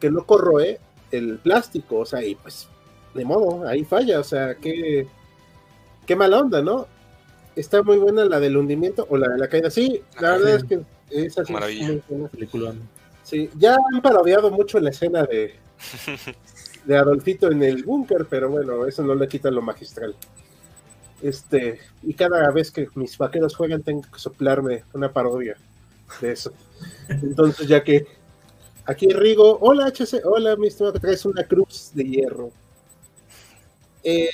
que no corroe el plástico, o sea, y pues, de modo, ahí falla, o sea, qué, qué mala onda, ¿no? está muy buena la del hundimiento o la de la caída. Sí, la verdad es que es así. Maravilla. Sí, ya han parodiado mucho la escena de, de Adolfito en el búnker, pero bueno, eso no le quita lo magistral. Este, y cada vez que mis vaqueros juegan tengo que soplarme una parodia de eso. Entonces, ya que aquí Rigo, hola HC, hola mi estimado, que traes una cruz de hierro. Eh,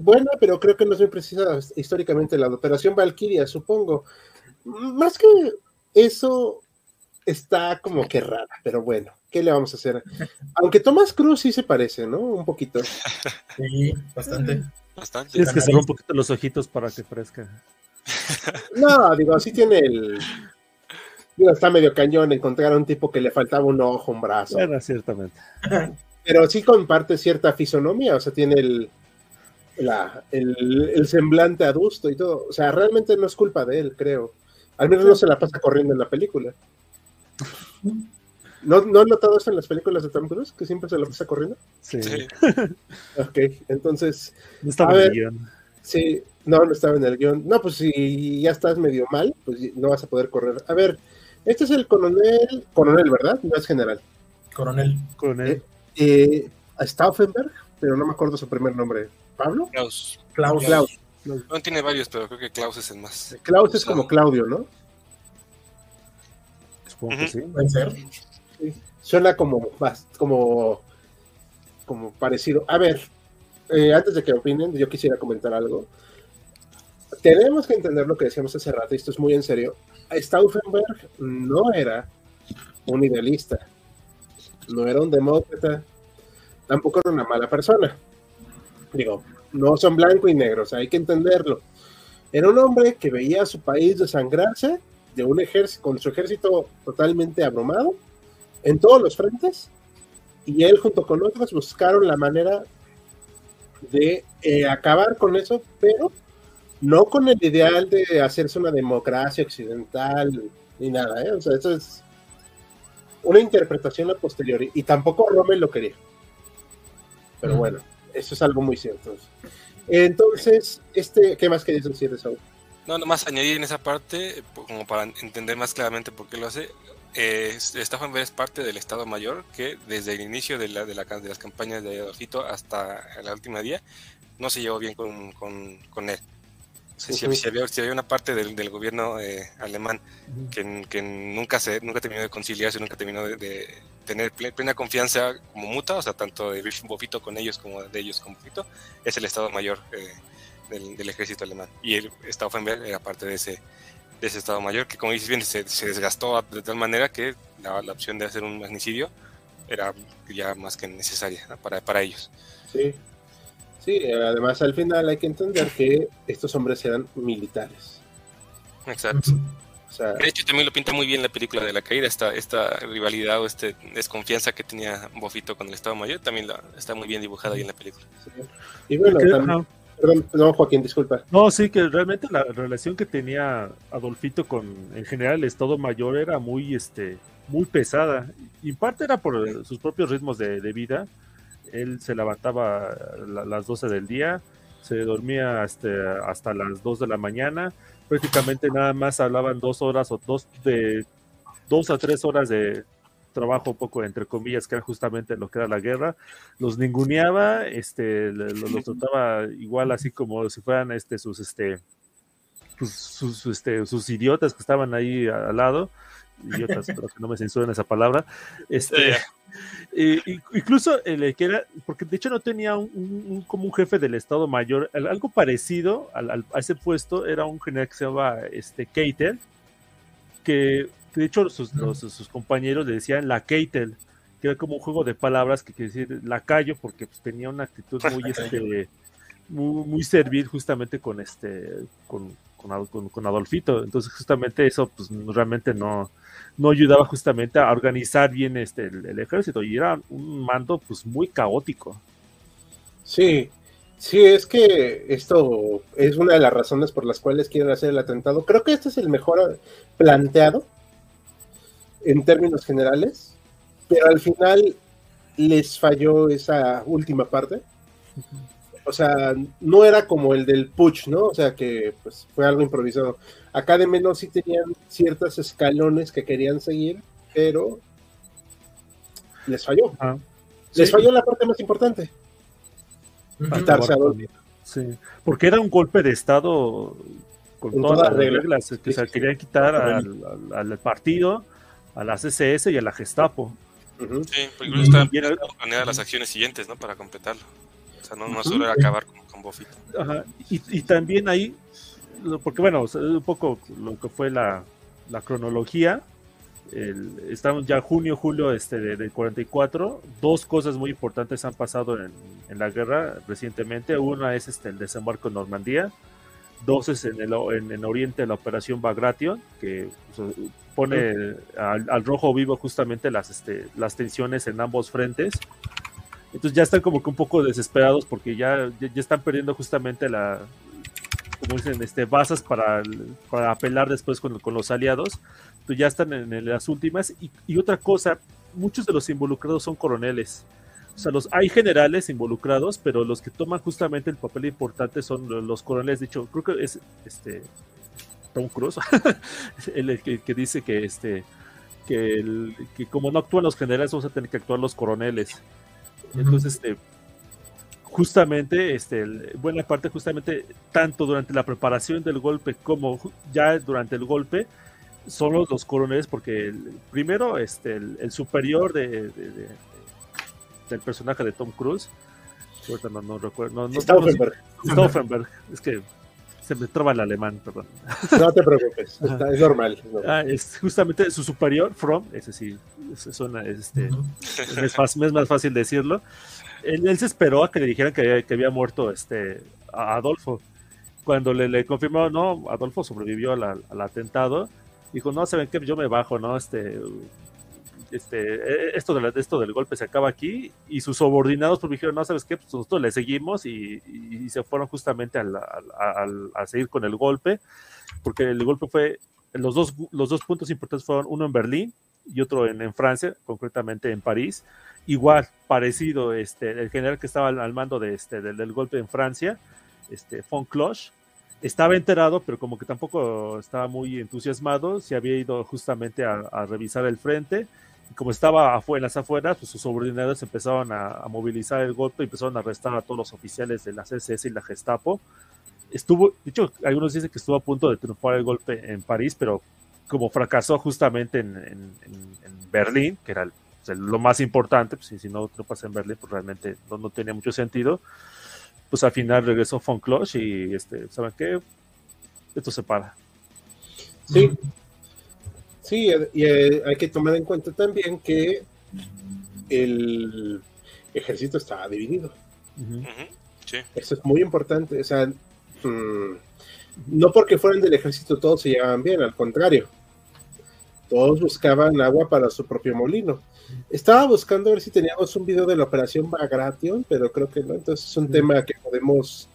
buena, pero creo que no es muy precisa históricamente la Operación Valkyria, supongo. Más que eso, está como que rara, pero bueno, ¿qué le vamos a hacer? Aunque Tomás Cruz sí se parece, ¿no? Un poquito. Sí, bastante. Bastante. Tienes que cerrar un poquito los ojitos para que fresca. No, digo, sí tiene el. Digo, está medio cañón encontrar un tipo que le faltaba un ojo, un brazo. Bueno, ciertamente. Pero sí comparte cierta fisonomía, o sea, tiene el, la, el, semblante adusto y todo. O sea, realmente no es culpa de él, creo. Al menos no se la pasa corriendo en la película. ¿No, ¿No han notado eso en las películas de Tom Cruise? Que siempre se la pasa corriendo. Sí. ok, entonces. No estaba en el guion. Sí, no, no estaba en el guion. No, pues si ya estás medio mal, pues no vas a poder correr. A ver, este es el coronel. Coronel, ¿verdad? No es general. Coronel. Coronel. Eh, eh, Stauffenberg, pero no me acuerdo su primer nombre. ¿Pablo? Klaus. Klaus. Klaus. No tiene varios, pero creo que Klaus es el más. Klaus es como Claudio, ¿no? Supongo que sí. Puede ser. Suena como, como, como parecido. A ver, eh, antes de que opinen, yo quisiera comentar algo. Tenemos que entender lo que decíamos hace rato, y esto es muy en serio. Stauffenberg no era un idealista, no era un demócrata, tampoco era una mala persona digo, no son blanco y negro, hay que entenderlo. Era un hombre que veía a su país desangrarse de un ejército, con su ejército totalmente abrumado en todos los frentes, y él junto con otros buscaron la manera de eh, acabar con eso, pero no con el ideal de hacerse una democracia occidental ni nada, ¿eh? o sea, eso es una interpretación a posteriori, y tampoco Rommel lo quería. Pero bueno. Eso es algo muy cierto. Entonces, este, ¿qué más querías decir de Saúl? No, nomás añadir en esa parte, como para entender más claramente por qué lo hace. Eh, Staffenberg es parte del Estado Mayor que desde el inicio de, la, de, la, de las campañas de Adolfito hasta la última día no se llevó bien con, con, con él. si, había, si, había, una parte del, del gobierno eh, alemán que, que, nunca se nunca terminó de conciliarse, nunca terminó de tener plena confianza como muta, o sea, tanto de Bofito con ellos como de ellos con Bofito, es el Estado Mayor eh, del, ejército alemán. Y el Stauffenberg era parte de ese, de ese Estado Mayor, que como dices bien, se, se desgastó de tal manera que la, la, opción de hacer un magnicidio era ya más que necesaria ¿no? para, para ellos. Sí. Sí, además al final hay que entender que estos hombres eran militares. Exacto. O sea, de hecho, también lo pinta muy bien la película de la caída, esta, esta rivalidad o esta desconfianza que tenía Bofito con el Estado Mayor, también la, está muy bien dibujada ahí en la película. Sí. Y bueno, también, perdón, perdón, Joaquín, disculpa. No, sí, que realmente la relación que tenía Adolfito con, en general, el Estado Mayor era muy, este, muy pesada. Y en parte era por sus propios ritmos de, vida. Él se levantaba a las 12 del día, se dormía hasta, hasta las 2 de la mañana, prácticamente nada más hablaban dos horas o dos de dos a tres horas de trabajo un poco entre comillas que era justamente lo que era la guerra. Los ninguneaba este los, los trataba igual así como si fueran este sus este sus, sus, este, sus idiotas que estaban ahí al lado. Idiotas, pero que no me censuren esa palabra. Este, eh, incluso el que era, porque de hecho no tenía un, un, como un jefe del Estado Mayor, algo parecido al, al, a ese puesto era un general que se llamaba este, Keitel, que de hecho sus, los, sus compañeros le decían la Keitel, que era como un juego de palabras que quiere decir lacayo, porque pues, tenía una actitud muy, este, muy, muy servil justamente con este, con, con, con, Adolfito. Entonces, justamente eso, pues realmente no, no ayudaba justamente a organizar bien este, el, el, ejército y era un mando pues muy caótico. Sí, sí, es que esto es una de las razones por las cuales quieren hacer el atentado. Creo que este es el mejor planteado en términos generales, pero al final les falló esa última parte. Uh -huh o sea, no era como el del Puch, ¿no? O sea, que pues fue algo improvisado. Acá de menos sí tenían ciertos escalones que querían seguir, pero les falló. Ah, les sí. falló la parte más importante. Dormir. Sí, porque era un golpe de Estado con, todas, todas, las reglas, reglas que sí, se querían quitar al, al, al, partido, a la CSS y a la Gestapo. Uh -huh. Sí, porque incluso estaban planeadas las acciones siguientes, ¿no? Para completarlo. O sea, no, no solo era acabar con, con Bofito. Ajá. Y, y, también ahí, porque bueno, un poco lo que fue la, la cronología, el, estamos ya junio, julio este, de, de, 44, dos cosas muy importantes han pasado en, en, la guerra recientemente. Una es este, el desembarco en Normandía, dos es en el en, en Oriente la operación Bagration, que pone al, al, rojo vivo justamente las, este, las tensiones en ambos frentes. Entonces ya están como que un poco desesperados porque ya, ya, ya están perdiendo justamente la, como dicen, este, basas para, para apelar después con, con, los aliados. Entonces ya están en, en las últimas. Y, y, otra cosa, muchos de los involucrados son coroneles. O sea, los, hay generales involucrados, pero los que toman justamente el papel importante son los coroneles. De hecho, creo que es este Tom Cruise, el que, que, dice que este que, el, que como no actúan los generales, vamos a tener que actuar los coroneles. Entonces, este, justamente, este, buena parte, justamente, tanto durante la preparación del golpe como ya durante el golpe, son los, los coroneles, porque el, primero, este, el, el superior de, de, de, del personaje de Tom Cruise, ahorita no, no recuerdo, no, no, Stauffenberg. Stauffenberg, es que se me traba el alemán, perdón. No te preocupes, está, es, normal, es, normal. Ah, es justamente su superior, From, ese sí, es, una, este, uh -huh. es, fácil, es, más fácil decirlo. Él, él, se esperó a que le dijeran que había, que había muerto este, a Adolfo. Cuando le, le confirmó, no, Adolfo sobrevivió al, al, atentado, dijo, no, saben que yo me bajo, ¿no? Este, este, esto, de la, esto del golpe se acaba aquí y sus subordinados pues dijeron, no, ¿sabes qué? Pues nosotros le seguimos y, y, y se fueron justamente al, al, al, a seguir con el golpe, porque el golpe fue, los dos, los dos puntos importantes fueron uno en Berlín y otro en, en Francia, concretamente en París, igual, parecido, este, el general que estaba al, al mando de este, del, del, golpe en Francia, este, von Cloche, estaba enterado, pero como que tampoco estaba muy entusiasmado, se había ido justamente a, a revisar el frente, como estaba en las afueras, pues sus subordinados empezaron a, a, movilizar el golpe empezaron a arrestar a todos los oficiales de la CSS y la Gestapo. Estuvo, de hecho, algunos dicen que estuvo a punto de triunfar el golpe en París, pero como fracasó justamente en, en, en Berlín, que era el, pues, lo más importante, pues, si, si no pasa en Berlín, pues realmente no, no, tenía mucho sentido. Pues al final regresó von Cloche y, este, ¿saben qué? Esto se para. Sí. Sí, y eh, hay que tomar en cuenta también que el ejército estaba dividido. Sí. Eso es muy importante. O sea, mm, no porque fueran del ejército todos se llevaban bien, al contrario. Todos buscaban agua para su propio molino. Estaba buscando ver si teníamos un video de la operación Bagration, pero creo que no. Entonces es un tema que podemos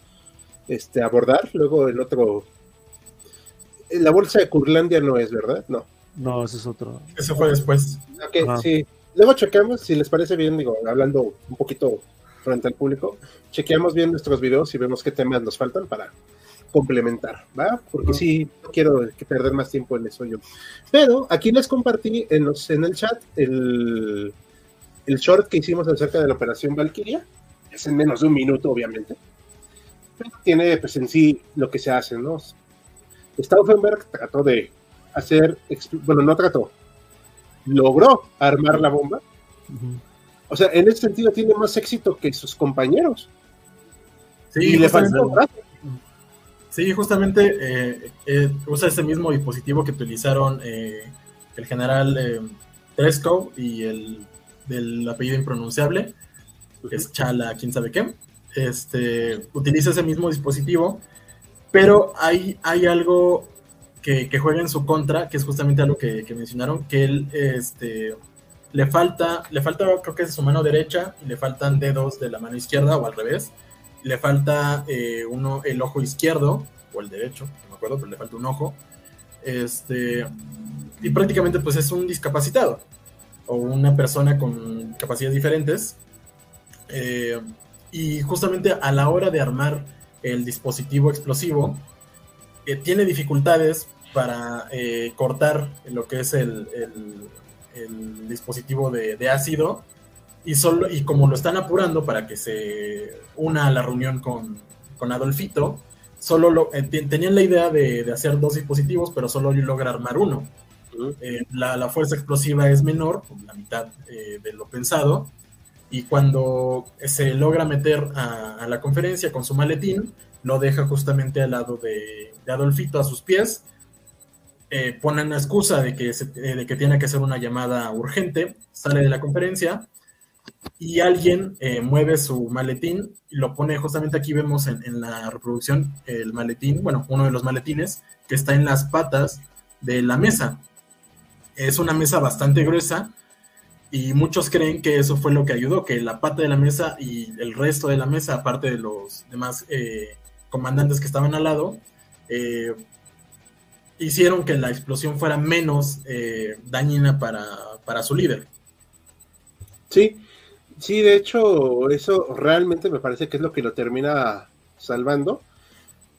este, abordar luego en otro. La bolsa de Curlandia no es, ¿verdad? No. No, ese es otro. Eso fue después. Ok, sí. Luego chequeamos, si les parece bien, digo, hablando un poquito frente al público, chequeamos bien nuestros videos y vemos qué temas nos faltan para complementar, ¿va? Porque sí, no quiero que perder más tiempo en eso yo. Pero aquí les compartí en, los, en el chat el, el short que hicimos acerca de la operación Valkyria. Es en menos de un minuto, obviamente. Pero tiene, pues en sí, lo que se hace, ¿no? Stauffenberg trató de hacer, bueno, no trató, logró armar la bomba. O sea, en ese sentido tiene más éxito que sus compañeros. Sí, y le faltó Sí, justamente eh, eh, usa ese mismo dispositivo que utilizaron eh, el general Tresco y el del apellido impronunciable, que es Chala, quién sabe qué. Este, utiliza ese mismo dispositivo, pero hay, hay algo que, juega en su contra, que es justamente algo que, mencionaron, que él este, le falta, le falta, creo que es su mano derecha, y le faltan dedos de la mano izquierda o al revés. Le falta eh, uno, el ojo izquierdo, o el derecho, no me acuerdo, pero le falta un ojo. Este, y prácticamente pues es un discapacitado, o una persona con capacidades diferentes. Eh, y justamente a la hora de armar el dispositivo explosivo, tiene dificultades para eh, cortar lo que es el, dispositivo de, ácido y, solo, y como lo están apurando para que se una a la reunión con, Adolfito, solo lo, eh, tenían la idea de, hacer dos dispositivos, pero solo logra armar uno. Eh, la, fuerza explosiva es menor, la mitad de lo pensado, y cuando se logra meter a, la conferencia con su maletín, lo deja justamente al lado de, Adolfito a sus pies. Eh, ponen la excusa de que, eh, de que tiene que hacer una llamada urgente, sale de la conferencia y alguien eh, mueve su maletín y lo pone justamente aquí vemos en, la reproducción el maletín, bueno, uno de los maletines que está en las patas de la mesa. Es una mesa bastante gruesa y muchos creen que eso fue lo que ayudó, que la pata de la mesa y el resto de la mesa, aparte de los demás comandantes que estaban al lado, eh, hicieron que la explosión fuera menos eh, dañina para, su líder. Sí, sí, de hecho, eso realmente me parece que es lo que lo termina salvando.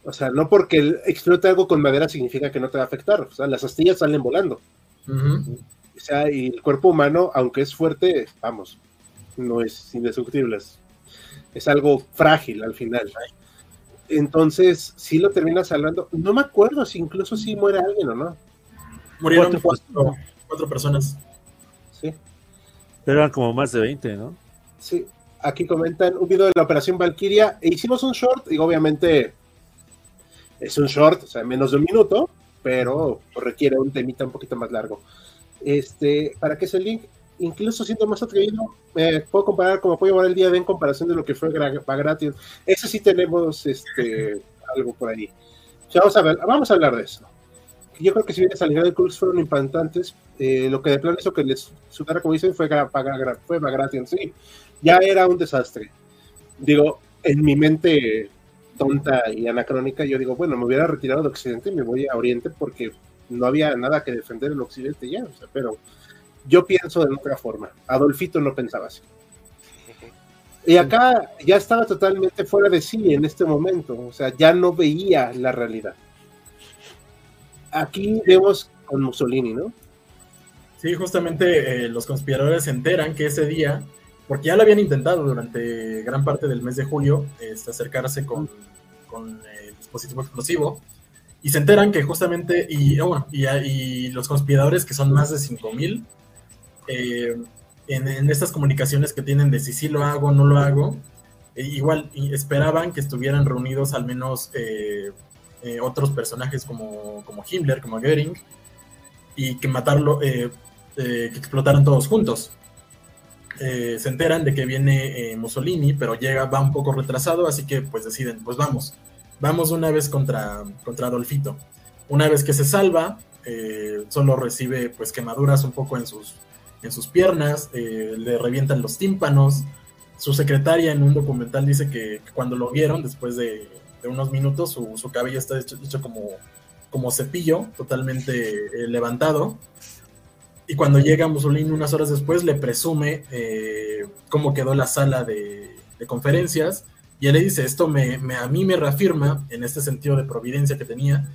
O sea, no porque explote algo con madera significa que no te va a afectar. O sea, las astillas salen volando. O sea, y el cuerpo humano, aunque es fuerte, vamos, no es indestructible. es algo frágil al final. Entonces, sí lo termina salvando. No me acuerdo si incluso si muere alguien o no. Murieron cuatro, personas. Sí. Pero eran como más de 20, ¿no? Sí. Aquí comentan un video de la Operación Valkyria. E hicimos un short, y obviamente es un short, o sea, menos de un minuto, pero requiere un temita un poquito más largo. Este, para que ese link incluso siendo más atrevido, eh, puedo comparar como puedo llevar el día de en comparación de lo que fue Bagration. Eso sí tenemos este, algo por ahí. vamos, a ver, vamos a hablar de eso. Yo creo que si bien a nivel del Cruz fueron impactantes, eh, lo que de plano hizo que les sudara, como dicen, fue, fue Bagration. Sí, ya era un desastre. Digo, en mi mente tonta y anacrónica, yo digo, bueno, me hubiera retirado de Occidente y me voy a Oriente porque no había nada que defender en Occidente ya, o sea, pero yo pienso de otra forma. Adolfito no pensaba así. Y acá ya estaba totalmente fuera de sí en este momento, o sea, ya no veía la realidad. Aquí vemos con Mussolini, ¿no? Sí, justamente eh, los conspiradores se enteran que ese día, porque ya lo habían intentado durante gran parte del mes de julio, este, acercarse con, con el dispositivo explosivo, y se enteran que justamente, y, bueno, y, y los conspiradores, que son más de 5000, eh, en, estas comunicaciones que tienen de si sí lo hago o no lo hago, eh, igual esperaban que estuvieran reunidos al menos eh, otros personajes como, como Himmler, como Goering, y que matarlo, que explotaran todos juntos. Se enteran de que viene Mussolini, pero llega, va un poco retrasado, así que pues deciden, pues vamos, vamos una vez contra, contra Adolfito. Una vez que se salva, solo recibe pues quemaduras un poco en sus, en sus piernas, eh, le revientan los tímpanos. Su secretaria en un documental dice que, cuando lo vieron, después de, unos minutos, su, cabello está hecho, como, como cepillo, totalmente eh, levantado. Y cuando llega Mussolini unas horas después, le presume eh, cómo quedó la sala de, conferencias. Y él le dice, esto me, a mí me reafirma, en este sentido de providencia que tenía,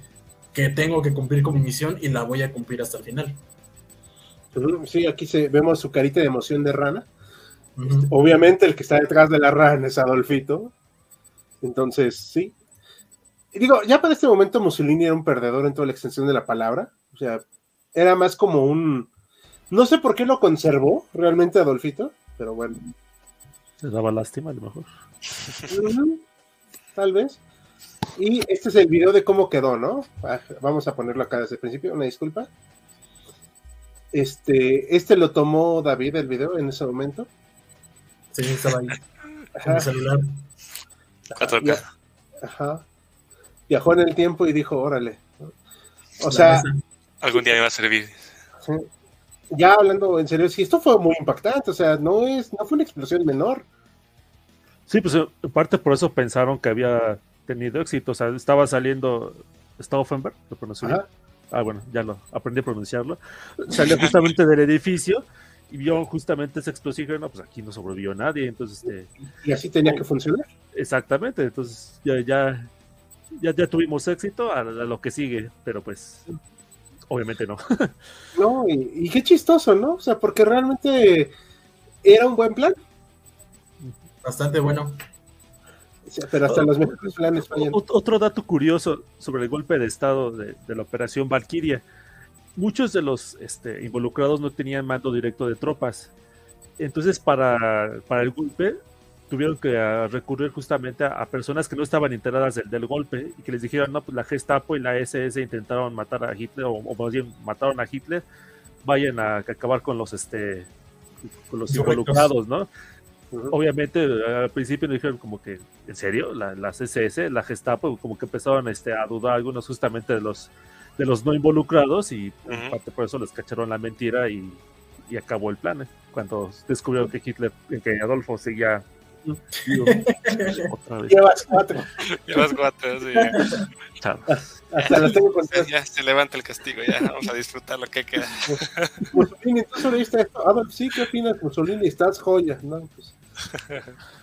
que tengo que cumplir con mi misión y la voy a cumplir hasta el final. Sí, aquí se, vemos su carita de emoción de rana. Uh -huh. Obviamente el que está detrás de la rana es Adolfito. Entonces, sí. Y digo, ya para este momento Mussolini era un perdedor en toda la extensión de la palabra. O sea, era más como un... No sé por qué lo conservó realmente Adolfito, pero bueno. Se daba lástima a lo mejor. Uh -huh. Tal vez. Y este es el video de cómo quedó, ¿no? Vamos a ponerlo acá desde el principio, una disculpa. Este, este lo tomó David el video en ese momento. Sí, estaba ahí. Con el celular. Ajá, Via ajá. Viajó en el tiempo y dijo, órale. O sea. Algún día me va a servir. Sí. Ya hablando en serio, sí, esto fue muy impactante. O sea, no es, no fue una explosión menor. Sí, pues en parte por eso pensaron que había tenido éxito. O sea, estaba saliendo Stauffenberg, lo pronunció bien. Ah, bueno, ya lo aprendí a pronunciarlo. Salió justamente del edificio y vio justamente esa explosión y dijo, no, pues aquí no sobrevivió nadie. Entonces, este, y así tenía que funcionar. Exactamente, entonces ya, ya, ya, ya tuvimos éxito a, a, lo que sigue, pero pues obviamente no. No, y, y qué chistoso, ¿no? O sea, porque realmente era un buen plan. Bastante bueno. Pero hasta los mejores planes fallan. Otro dato curioso sobre el golpe de estado de, de la operación Valkyria. Muchos de los este, involucrados no tenían mando directo de tropas. Entonces, para, para el golpe, tuvieron que uh, recurrir justamente a, a, personas que no estaban enteradas del, del, golpe y que les dijeron, no, pues la Gestapo y la SS intentaron matar a Hitler, o, o más bien mataron a Hitler, vayan a, a acabar con los, este, con los involucrados, ¿no? Obviamente al principio nos dijeron como que, ¿en serio? La, las SS, la Gestapo, como que empezaron este, a dudar algunos justamente de los, de los no involucrados y uh -huh. parte por eso les cacharon la mentira y, y acabó el plan. ¿eh? Cuando descubrieron que Hitler, que Adolfo seguía Llevas cuatro. Llevas cuatro, sí. Hasta las tengo contadas. Ya se levanta el castigo, ya vamos a disfrutar lo que queda. Mussolini, ¿tú sobreviviste esto? Adolf, sí, ¿qué opinas, Mussolini? Estás joya, ¿no? Pues...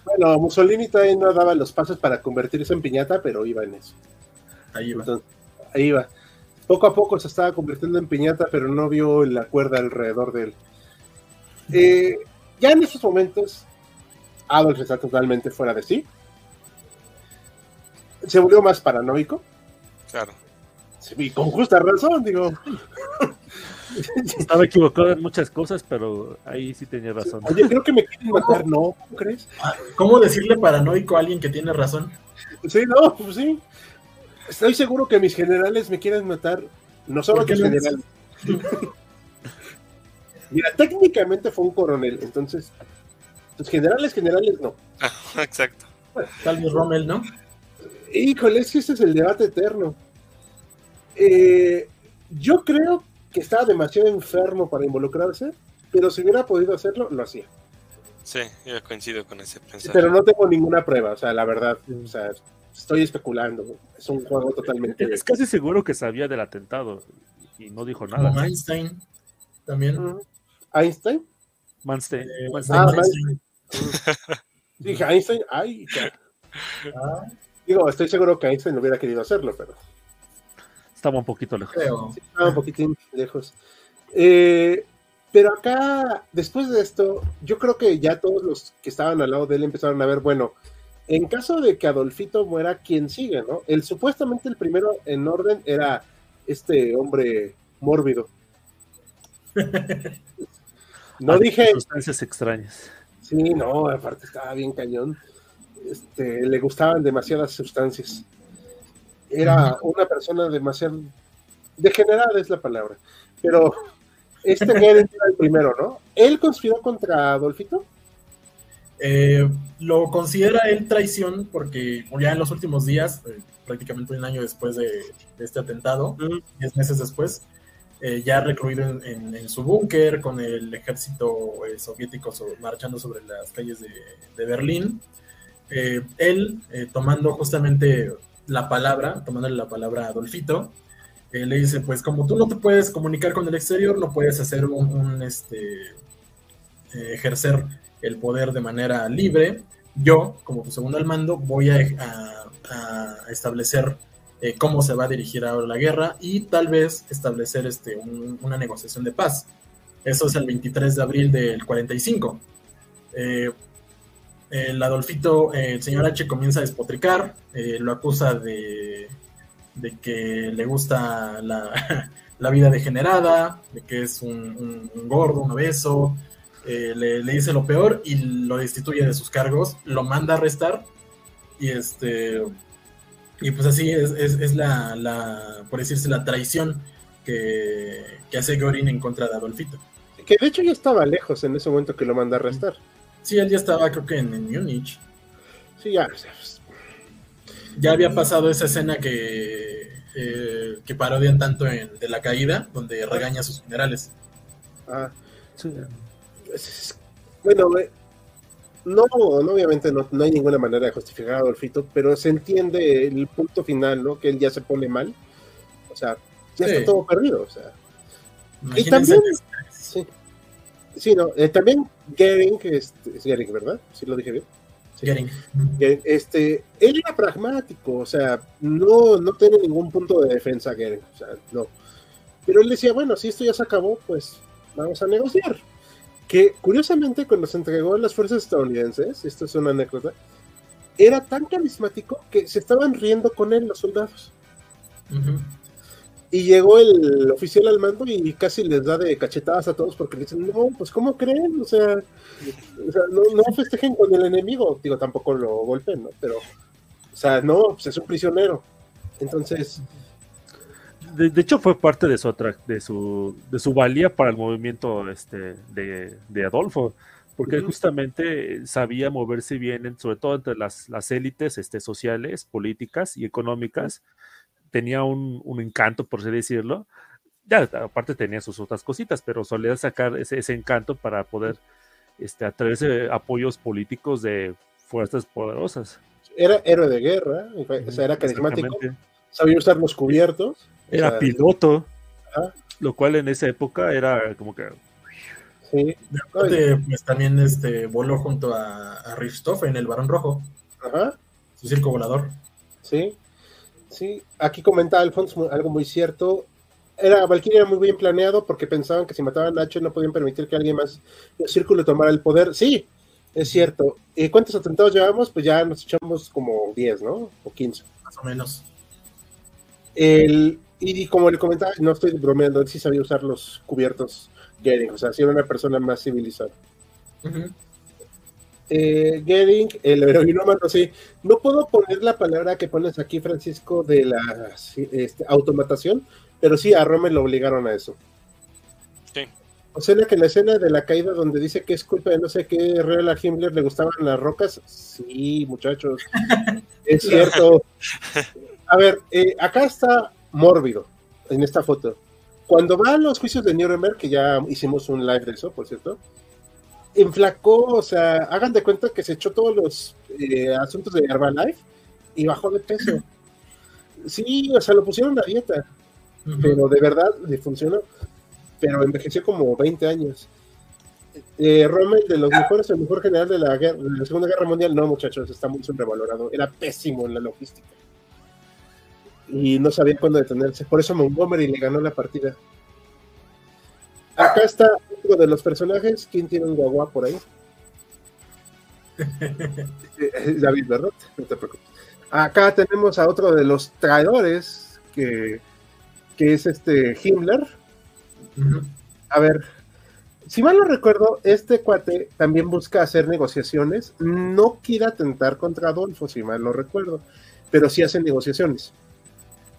Bueno, Mussolini todavía no daba los pasos para convertirse en piñata, pero iba en eso. Ahí iba. Entonces, ahí iba. Poco a poco se estaba convirtiendo en piñata, pero no vio la cuerda alrededor de él. Eh, ya en esos momentos, Adolf está totalmente fuera de sí. Se volvió más paranoico. Claro. Y con justa razón, digo. Estaba equivocado en muchas cosas, pero ahí sí tenía razón. Oye, creo que me quieren matar, ¿no? ¿Cómo crees? ¿Cómo decirle paranoico a alguien que tiene razón? Sí, no, pues sí. Estoy seguro que mis generales me quieren matar. No solo que generales. Mira, técnicamente fue un coronel, entonces los generales, generales no. Exacto. Bueno, Tal vez Rommel, ¿no? Híjole, es que este es el debate eterno. Eh, yo creo que estaba demasiado enfermo para involucrarse, pero si hubiera podido hacerlo, lo hacía. Sí, yo coincido con ese pensamiento. Pero no tengo ninguna prueba, o sea, la verdad, o sea, estoy especulando. Es un juego totalmente. Es casi seguro que sabía del atentado y no dijo nada. Como Einstein también. Uh -huh. ¿Einstein? Manstein. Eh, Manstein. Ah, Manstein. Dije Einstein, ay. Ah. Digo, estoy seguro que Einstein no hubiera querido hacerlo, pero. Estaba un poquito lejos. Sí, estaba un poquitín lejos. Eh, pero acá, después de esto, yo creo que ya todos los que estaban al lado de él empezaron a ver, bueno, en caso de que Adolfito muera, ¿quién sigue, no? El supuestamente el primero en orden era este hombre mórbido. No dije. Sustancias extrañas. Sí, no, aparte estaba bien cañón. Este, le gustaban demasiadas sustancias. era una persona demasiado degenerada es la palabra, pero este era el primero, ¿no? ¿Él conspiró contra Adolfito? Eh, lo considera él traición porque ya en los últimos días, eh, prácticamente un año después de, este atentado, diez meses después, eh, ya recluido en, su búnker con el ejército soviético marchando sobre las calles de, Berlín, él tomando justamente la palabra, tomándole la palabra a Adolfito, le dice, pues como tú no te puedes comunicar con el exterior, no puedes hacer un, este, ejercer el poder de manera libre, yo, como segundo al mando, voy a, establecer eh, cómo se va a dirigir ahora la guerra y tal vez establecer este, una negociación de paz. Eso es el 23 de abril del 45. Eh, el Adolfito, el señor H comienza a despotricar, eh, lo acusa de, de, que le gusta la, vida degenerada, de que es un, gordo, un obeso, eh, le, dice lo peor y lo destituye de sus cargos, lo manda a arrestar y este y pues así es, la, por decirse, la traición que, hace Gorin en contra de Adolfito. Que de hecho ya estaba lejos en ese momento que lo manda a arrestar. Sí, él ya estaba creo que en, Múnich. Sí, ya. Ya había pasado esa escena que, eh, que parodian tanto en De la Caída, donde regaña a sus generales. Ah, sí bueno, no, obviamente no, hay ninguna manera de justificar a Adolfito, pero se entiende el punto final, ¿no? Que él ya se pone mal. O sea, ya está todo perdido. O sea. Y también, sí, sí, no, eh, también Gering, que es, Gering, ¿verdad? Sí lo dije bien. Gering. Este, él era pragmático, o sea, no, no tiene ningún punto de defensa Gering, o sea, no. Pero él decía, bueno, si esto ya se acabó, pues vamos a negociar que curiosamente cuando se entregó a las fuerzas estadounidenses, esto es una anécdota, era tan carismático que se estaban riendo con él los soldados. Y llegó el oficial al mando y casi les da de cachetadas a todos porque le dicen, no, pues ¿cómo creen? O sea, no, festejen con el enemigo. Digo, tampoco lo golpeen, ¿no? Pero, o sea, no, pues es un prisionero. Entonces, de, hecho fue parte de su, de su, de su valía para el movimiento este, de, Adolfo, porque justamente sabía moverse bien, sobre todo entre las, las élites este, sociales, políticas y económicas. Tenía un, encanto, por así decirlo. Ya, aparte tenía sus otras cositas, pero solía sacar ese, encanto para poder este, atraerse apoyos políticos de fuerzas poderosas. Era héroe de guerra, o sea, era carismático, sabía usar los cubiertos era piloto, lo cual en esa época era como que... Sí. pues también este, voló junto a, a en el Barón Rojo. Ajá. Su circo volador. Sí. Sí. Aquí comentaba Alfonso algo muy cierto. Era, Valkyrie era muy bien planeado porque pensaban que si mataban a H no podían permitir que alguien más el círculo tomara el poder. Sí, es cierto. ¿Y cuántos atentados llevamos? Pues ya nos echamos como 10, ¿no? O 15. Más o menos. El, y como le comentaba, no estoy bromeando, él sí sabía usar los cubiertos Gering, o sea, sí era una persona más civilizada. eh, Gering, el heroinómano, sí. No puedo poner la palabra que pones aquí, Francisco, de la este, automatación, pero sí, a Rome lo obligaron a eso. Sí. O sea, que en la escena de la caída donde dice que es culpa de no sé qué, Real a Himmler le gustaban las rocas, sí, muchachos, es cierto. A ver, eh, acá está mórbido en esta foto. Cuando va a los juicios de Nuremberg, que ya hicimos un live de eso, por cierto, enflacó, o sea, hagan de cuenta que se echó todos los eh, asuntos de Herbalife y bajó de peso. Sí, o sea, lo pusieron a dieta, pero de verdad le funcionó. Pero envejeció como 20 años. Eh, Rommel, de los mejores, el mejor general de la, de la Segunda Guerra Mundial, no, muchachos, está muy sobrevalorado. Era pésimo en la logística y no sabía cuándo detenerse. Por eso Montgomery le ganó la partida. Acá está uno de los personajes. ¿Quién tiene un guagua por ahí? David, ¿verdad? No te preocupes. Acá tenemos a otro de los traidores, que, que es este Himmler. A ver, si mal no recuerdo, este cuate también busca hacer negociaciones. No quiere atentar contra Adolfo, si mal no recuerdo, pero sí hace negociaciones.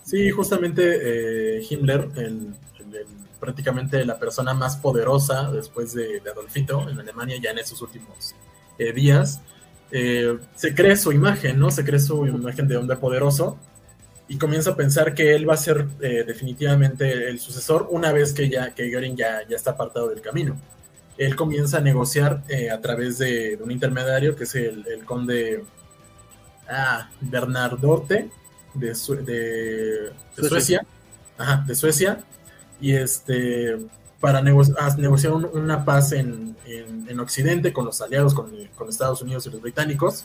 Sí, justamente eh, Himmler, prácticamente la persona más poderosa después de, Adolfito en Alemania, ya en esos últimos eh, días, eh, se cree su imagen, ¿no? Se cree su imagen de hombre poderoso y comienza a pensar que él va a ser definitivamente el sucesor una vez que ya que Göring ya, ya está apartado del camino. Él comienza a negociar a través de, un intermediario que es el, conde ah, Bernardote de, de, Suecia. Ajá, de Suecia, y este para negociar una paz en, en, Occidente con los aliados, con, con, Estados Unidos y los británicos,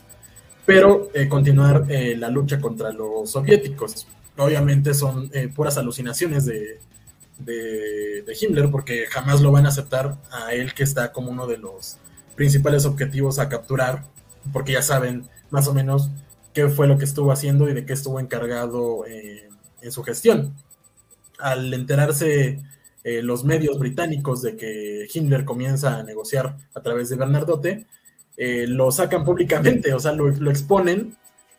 pero eh, continuar eh, la lucha contra los soviéticos. Obviamente son eh, puras alucinaciones de, de, de, Himmler, porque jamás lo van a aceptar a él que está como uno de los principales objetivos a capturar, porque ya saben más o menos qué fue lo que estuvo haciendo y de qué estuvo encargado eh, en su gestión. Al enterarse eh, los medios británicos de que Himmler comienza a negociar a través de Bernardote, eh, lo sacan públicamente, o sea, lo, exponen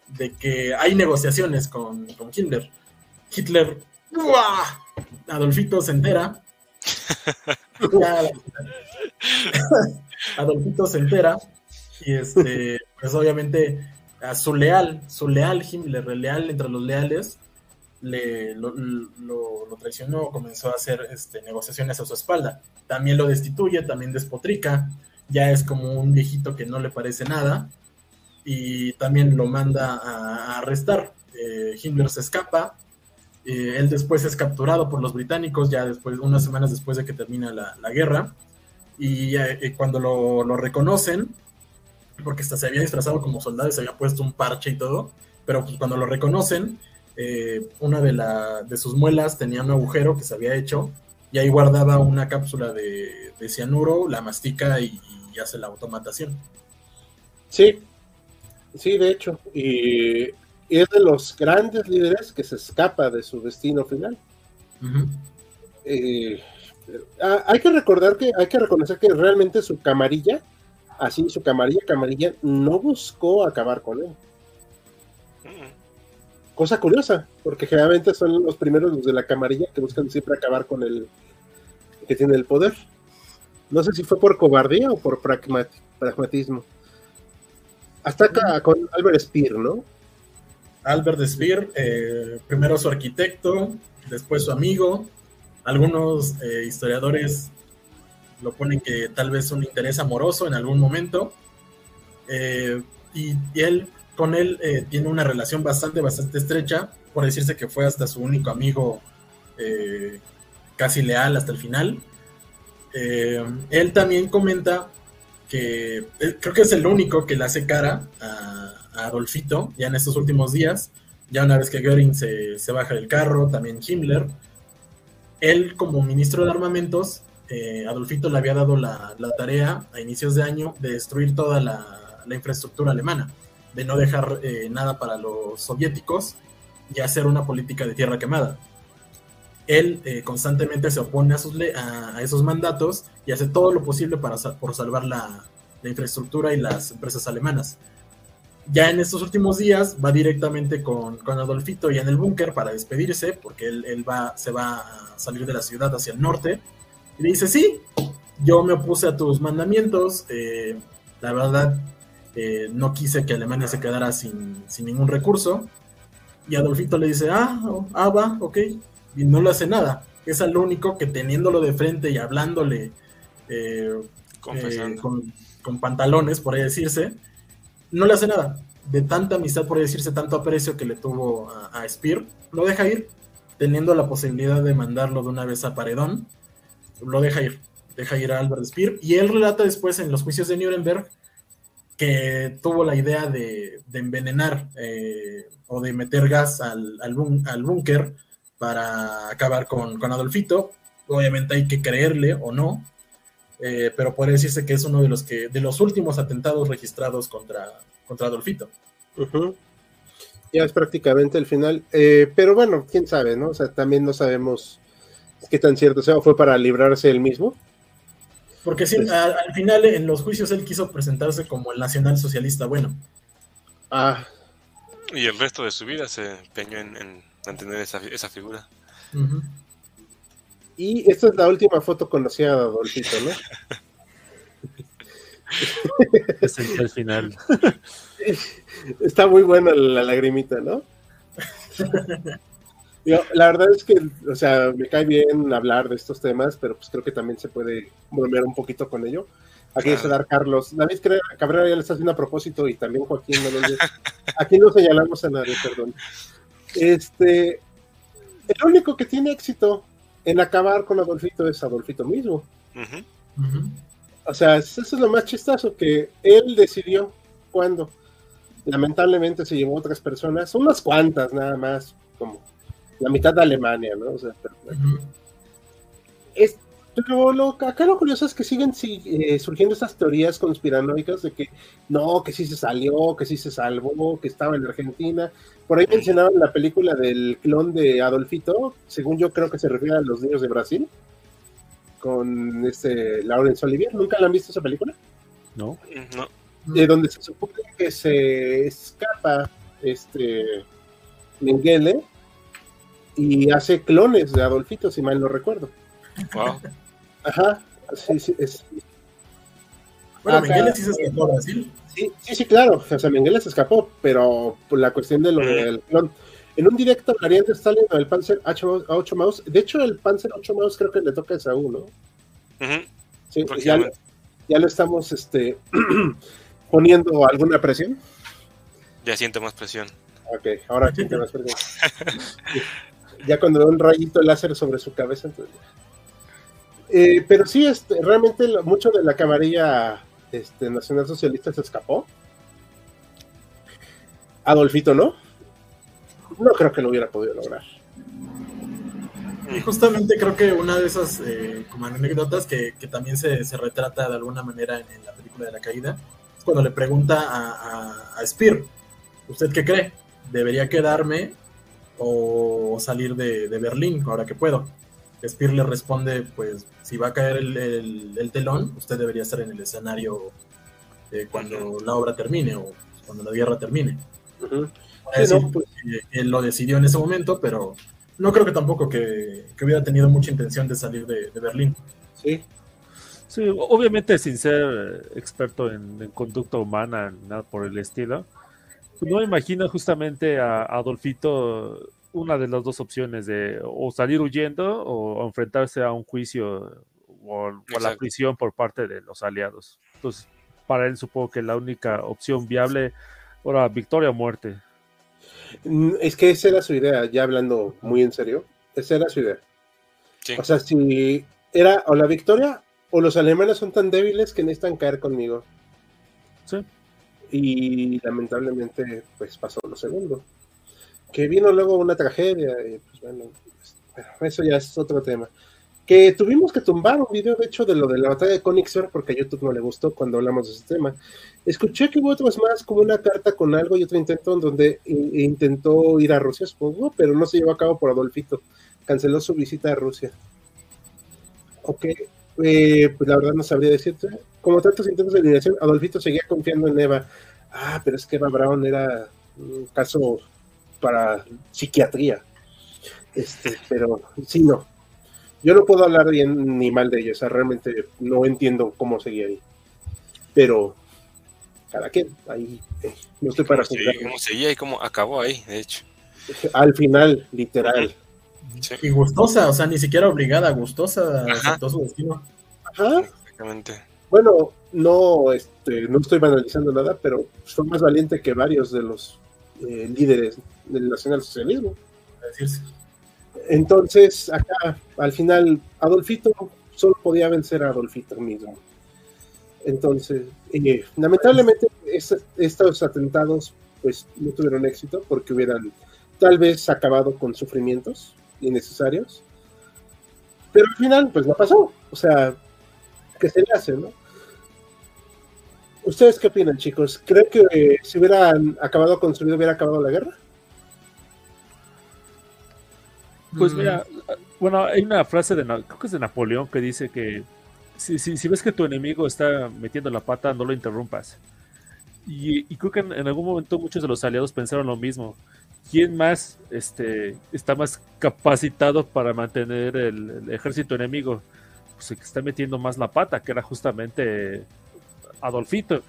de que hay negociaciones con, con Himmler. Hitler, Adolfito se entera. Adolfito se entera y este, pues obviamente a su leal, su leal Himmler, leal entre los leales, le, lo, traicionó, comenzó a hacer este, negociaciones a su espalda. También lo destituye, también despotrica, ya es como un viejito que no le parece nada y también lo manda a, arrestar. Eh, Himmler se escapa, eh, él después es capturado por los británicos, ya después, unas semanas después de que termina la, guerra, y eh, cuando lo, lo reconocen, porque hasta se había disfrazado como soldado y se había puesto un parche y todo, pero pues cuando lo reconocen, eh, una de, la, de sus muelas tenía un agujero que se había hecho y ahí guardaba una cápsula de, cianuro, la mastica y, hace la automatación. Sí, sí, de hecho, y, es de los grandes líderes que se escapa de su destino final. Eh, ah, hay que recordar que hay que reconocer que realmente su camarilla así su camarilla, camarilla no buscó acabar con él. Cosa curiosa, porque generalmente son los primeros los de la camarilla que buscan siempre acabar con el que tiene el poder. No sé si fue por cobardía o por pragmatismo. Hasta acá con Albert Speer, ¿no? Albert Speer, eh, primero su arquitecto, después su amigo. Algunos eh, historiadores lo ponen que tal vez un interés amoroso en algún momento. Eh, y, él, con él, eh, tiene una relación bastante, bastante estrecha, por decirse que fue hasta su único amigo eh, casi leal hasta el final. él también comenta que creo que es el único que le hace cara a, a, Adolfito ya en estos últimos días, ya una vez que Göring se, se baja del carro, también Himmler. Él como ministro de armamentos eh, Adolfito le había dado la, tarea a inicios de año de destruir toda la, infraestructura alemana, de no dejar eh, nada para los soviéticos y hacer una política de tierra quemada. Él eh, constantemente se opone a, esos mandatos y hace todo lo posible para por salvar la, infraestructura y las empresas alemanas. Ya en estos últimos días va directamente con, Adolfito y en el búnker para despedirse, porque él, él va, se va a salir de la ciudad hacia el norte y le dice, sí, yo me opuse a tus mandamientos, eh, la verdad eh, no quise que Alemania se quedara sin, ningún recurso. Y Adolfito le dice, ah, ah, va, ok, y no le hace nada. Es el único que teniéndolo de frente y hablándole eh, con, con, pantalones, por ahí decirse, no le hace nada. De tanta amistad, por ahí decirse, tanto aprecio que le tuvo a, a Spear, lo deja ir, teniendo la posibilidad de mandarlo de una vez a Paredón lo deja ir, deja ir a Albert Speer. Y él relata después en los juicios de Nuremberg que tuvo la idea de, envenenar eh, o de meter gas al, al, búnker para acabar con, Adolfito. Obviamente hay que creerle o no, eh, pero puede decirse que es uno de los que de los últimos atentados registrados contra, contra Adolfito. Ya es prácticamente el final, eh, pero bueno, quién sabe, ¿no? O sea, también no sabemos qué tan cierto sea, fue para librarse él mismo. Porque sí, pues- al, final en los juicios él quiso presentarse como el nacional socialista bueno. Ah. Y el resto de su vida se empeñó en, mantener esa, esa figura. Y esta es la última foto conocida de Adolfito, ¿no? Es el, el final. Está muy buena la lagrimita, ¿no? Digo, la verdad es que, o sea, me cae bien hablar de estos temas, pero pues creo que también se puede bromear un poquito con ello. Aquí Claro. dar Carlos. David Cabrera ya le está haciendo a propósito y también Joaquín Meléndez. Aquí no señalamos a nadie, perdón. Este, el único que tiene éxito en acabar con Adolfito es Adolfito mismo. O sea, eso es lo más chistoso, que él decidió cuándo. Lamentablemente se llevó otras personas, unas cuantas nada más, como la mitad de Alemania, ¿no? O sea, pero, Ujú. es- pero lo, acá lo curioso es que siguen si- eh, surgiendo estas teorías conspiranoicas de que no, que sí se salió, que sí se salvó, que estaba en Argentina. Por ahí mencionaban la película del clon de Adolfito, según yo creo que se refiere a los niños de Brasil, con este Laurence Olivier. ¿Nunca la han visto esa película? ¿No? No. de donde se supone que se escapa este Mengele y hace clones de Adolfito, si mal no recuerdo. Wow. Ajá, sí, sí, es- Bueno, Acá- Miguel sí se escapó a Brasil. sí, sí, sí, claro, o sea, Mengele se escapó, pero por la cuestión de lo Ujú. del clon. En un directo hablarían de Stalin o el Panzer 8 Mouse. De hecho, el Panzer 8 Mouse creo que le toca a Saúl, ¿no? Ujú. Sí, ya, ya lo estamos este, poniendo alguna presión. Ya siento más presión. Ok, ahora sí te vas a perder. ya cuando veo un rayito láser sobre su cabeza, entonces. Eh, pero sí, este, realmente mucho de la camarilla este, nacional socialista se escapó. Adolfito no. No creo que lo hubiera podido lograr. Y justamente creo que una de esas eh, como anécdotas que, que también se, se retrata de alguna manera en, la película de la caída es cuando le pregunta a, a Spear, ¿usted qué cree? ¿Debería quedarme o salir de, de Berlín ahora que puedo? Spear le responde, pues si va a caer el, el- el telón, usted debería estar en el escenario eh, cuando la obra termine o cuando la guerra termine. Ujú. Para Sí, decir no, pues, que él lo decidió en ese momento, pero no creo que tampoco que, que hubiera tenido mucha intención de salir de, de Berlín. sí. Sí, obviamente sin ser experto en, en conducta humana, ni nada por el estilo. Pues No me imagino justamente a Adolfito una de las dos opciones de o salir huyendo o enfrentarse a un juicio o, o a la prisión por parte de los aliados. Entonces, para él supongo que la única opción viable, ahora victoria o muerte. Mm, Es que esa era su idea, ya hablando muy en serio. Esa era su idea. Sí. O sea, si era o la victoria o los alemanes son tan débiles que necesitan caer conmigo. Sí. Y lamentablemente, pues pasó lo segundo. Que vino luego una tragedia, y pues bueno, pues, eso ya es otro tema. Que tuvimos que tumbar un video, de hecho, de lo de la batalla de Königsberg, porque a YouTube no le gustó cuando hablamos de ese tema. Escuché que hubo otros más, como una carta con algo y otro intento en donde in- intentó ir a Rusia, supongo, pero no se llevó a cabo por Adolfito. Canceló su visita a Rusia. Ok, eh, pues la verdad no sabría decirte. Como tantos intentos de eliminación, Adolfito seguía confiando en Eva. Ah, pero es que Eva Brown era un caso para psiquiatría. Este, pero sí, no. Yo no puedo hablar bien ni mal de ella, o sea, realmente no entiendo cómo seguía ahí. Pero, cada quien, ahí eh, no estoy para ¿Cómo seguía, juzgar. cómo seguía y cómo acabó ahí, de hecho. Al final, literal. Sí, Y gustosa, o sea, ni siquiera obligada, gustosa, Ajá. aceptó su destino. Ajá. exactamente. Bueno, no, este, no estoy banalizando nada, pero fue más valiente que varios de los eh, líderes del nacionalsocialismo. Entonces, acá, al final, Adolfito solo podía vencer a Adolfito mismo. Entonces, eh, lamentablemente, es- estos atentados, pues, no tuvieron éxito porque hubieran tal vez acabado con sufrimientos innecesarios. Pero al final, pues, no pasó. O sea, que se le hace, ¿no? ¿Ustedes qué opinan, chicos? ¿Creen que eh, si hubieran acabado con su vida, hubiera acabado la guerra? Pues Mm, mira, bueno, hay una frase de, creo que es de Napoleón que dice que si, si, si ves que tu enemigo está metiendo la pata, no lo interrumpas. Y, y creo que en, en algún momento muchos de los aliados pensaron lo mismo. ¿quién más este, está más capacitado para mantener el, ejército enemigo? Pues el que está metiendo más la pata, que era justamente Adolfito.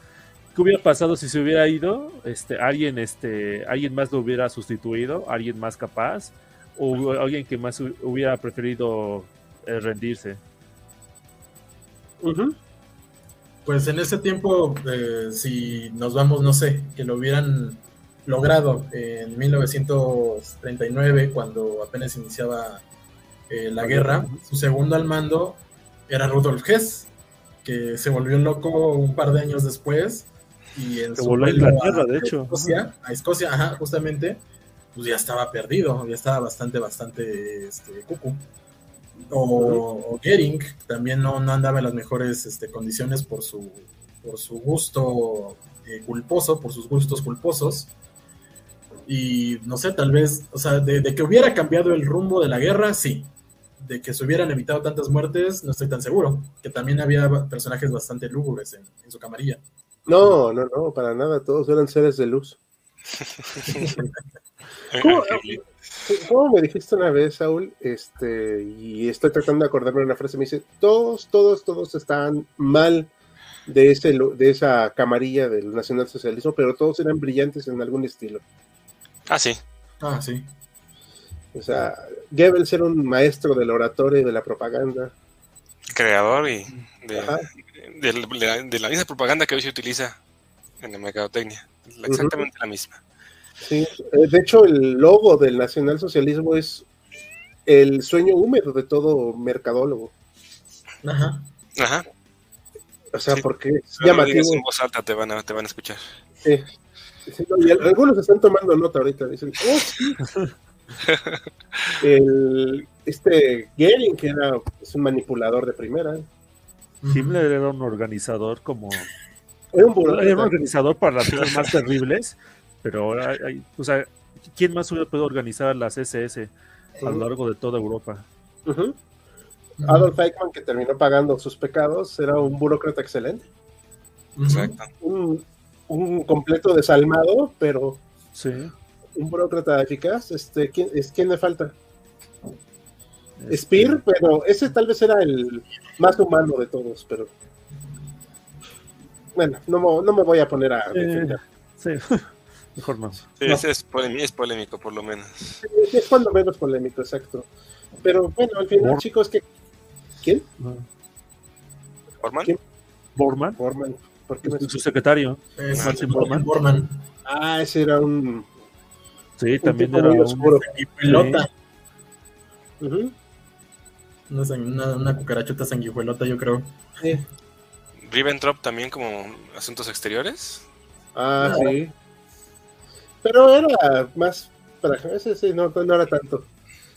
¿Qué hubiera pasado si se hubiera ido? Este, alguien, este, alguien más lo hubiera sustituido, alguien más capaz, o alguien que más hubiera preferido eh, rendirse. Pues en ese tiempo, eh, si nos vamos, no sé, que lo hubieran logrado en 1939, cuando apenas iniciaba eh, la guerra, su segundo al mando era Rudolf Hess, que se volvió loco un par de años después y en se volvió a Inglaterra, de hecho. Escocia, a Escocia, ajá, justamente, pues ya estaba perdido, ya estaba bastante, bastante este, cucu. O, Gering también no, no, andaba en las mejores este, condiciones por su, por su gusto eh, culposo, por sus gustos culposos. Y no sé, tal vez, o sea, de, que hubiera cambiado el rumbo de la guerra, sí. De que se hubieran evitado tantas muertes, no estoy tan seguro. Que también había personajes bastante lúgubres en, su camarilla. No, no, no, para nada, todos eran seres de luz. ¿Cómo, me dijiste una vez, Saúl? Este, y estoy tratando de acordarme de una frase, me dice, todos, todos, todos están mal de, ese, de esa camarilla del nacionalsocialismo, pero todos eran brillantes en algún estilo. Ah, sí. Ah, sí. O sea, Goebbels era un maestro del oratorio y de la propaganda. Creador y de, la, misma propaganda que hoy se utiliza en la mercadotecnia. Exactamente la misma. Sí, eh, de hecho el logo del nacionalsocialismo es el sueño húmedo de todo mercadólogo. Ajá. Ajá. O sea, porque es llamativo. En voz alta te van a, te van a escuchar. Sí. y algunos están tomando nota ahorita. Dicen, oh, sí. el, este Gering, que era es un manipulador de primera. Himmler era un organizador como. Era un, era un organizador para las cosas más terribles, pero hay, o sea, ¿quién más hubiera podido organizar las SS a lo largo de toda Europa? Adolf Eichmann, que terminó pagando sus pecados, era un burócrata excelente. Exacto. Un, un completo desalmado, pero sí. Un burócrata eficaz. Este, ¿quién, es, ¿Quién le falta? Este, Spear, pero ese tal vez era el más humano de todos, pero bueno, no, no me voy a poner a defender. sí, mejor no. Sí, Ese es, polémico, por lo menos. es cuando menos polémico, exacto. Pero bueno, al final, chicos, que ¿quién? ¿Borman? Borman. Borman. Su secretario. Borman. Ah, ese era un. Sí, también era un. Sanguijuelota. una, una, cucarachota sanguijuelota, yo creo. Sí. Ribbentrop también como asuntos exteriores. Ah, sí. Pero era más para ese sí, no, no era tanto.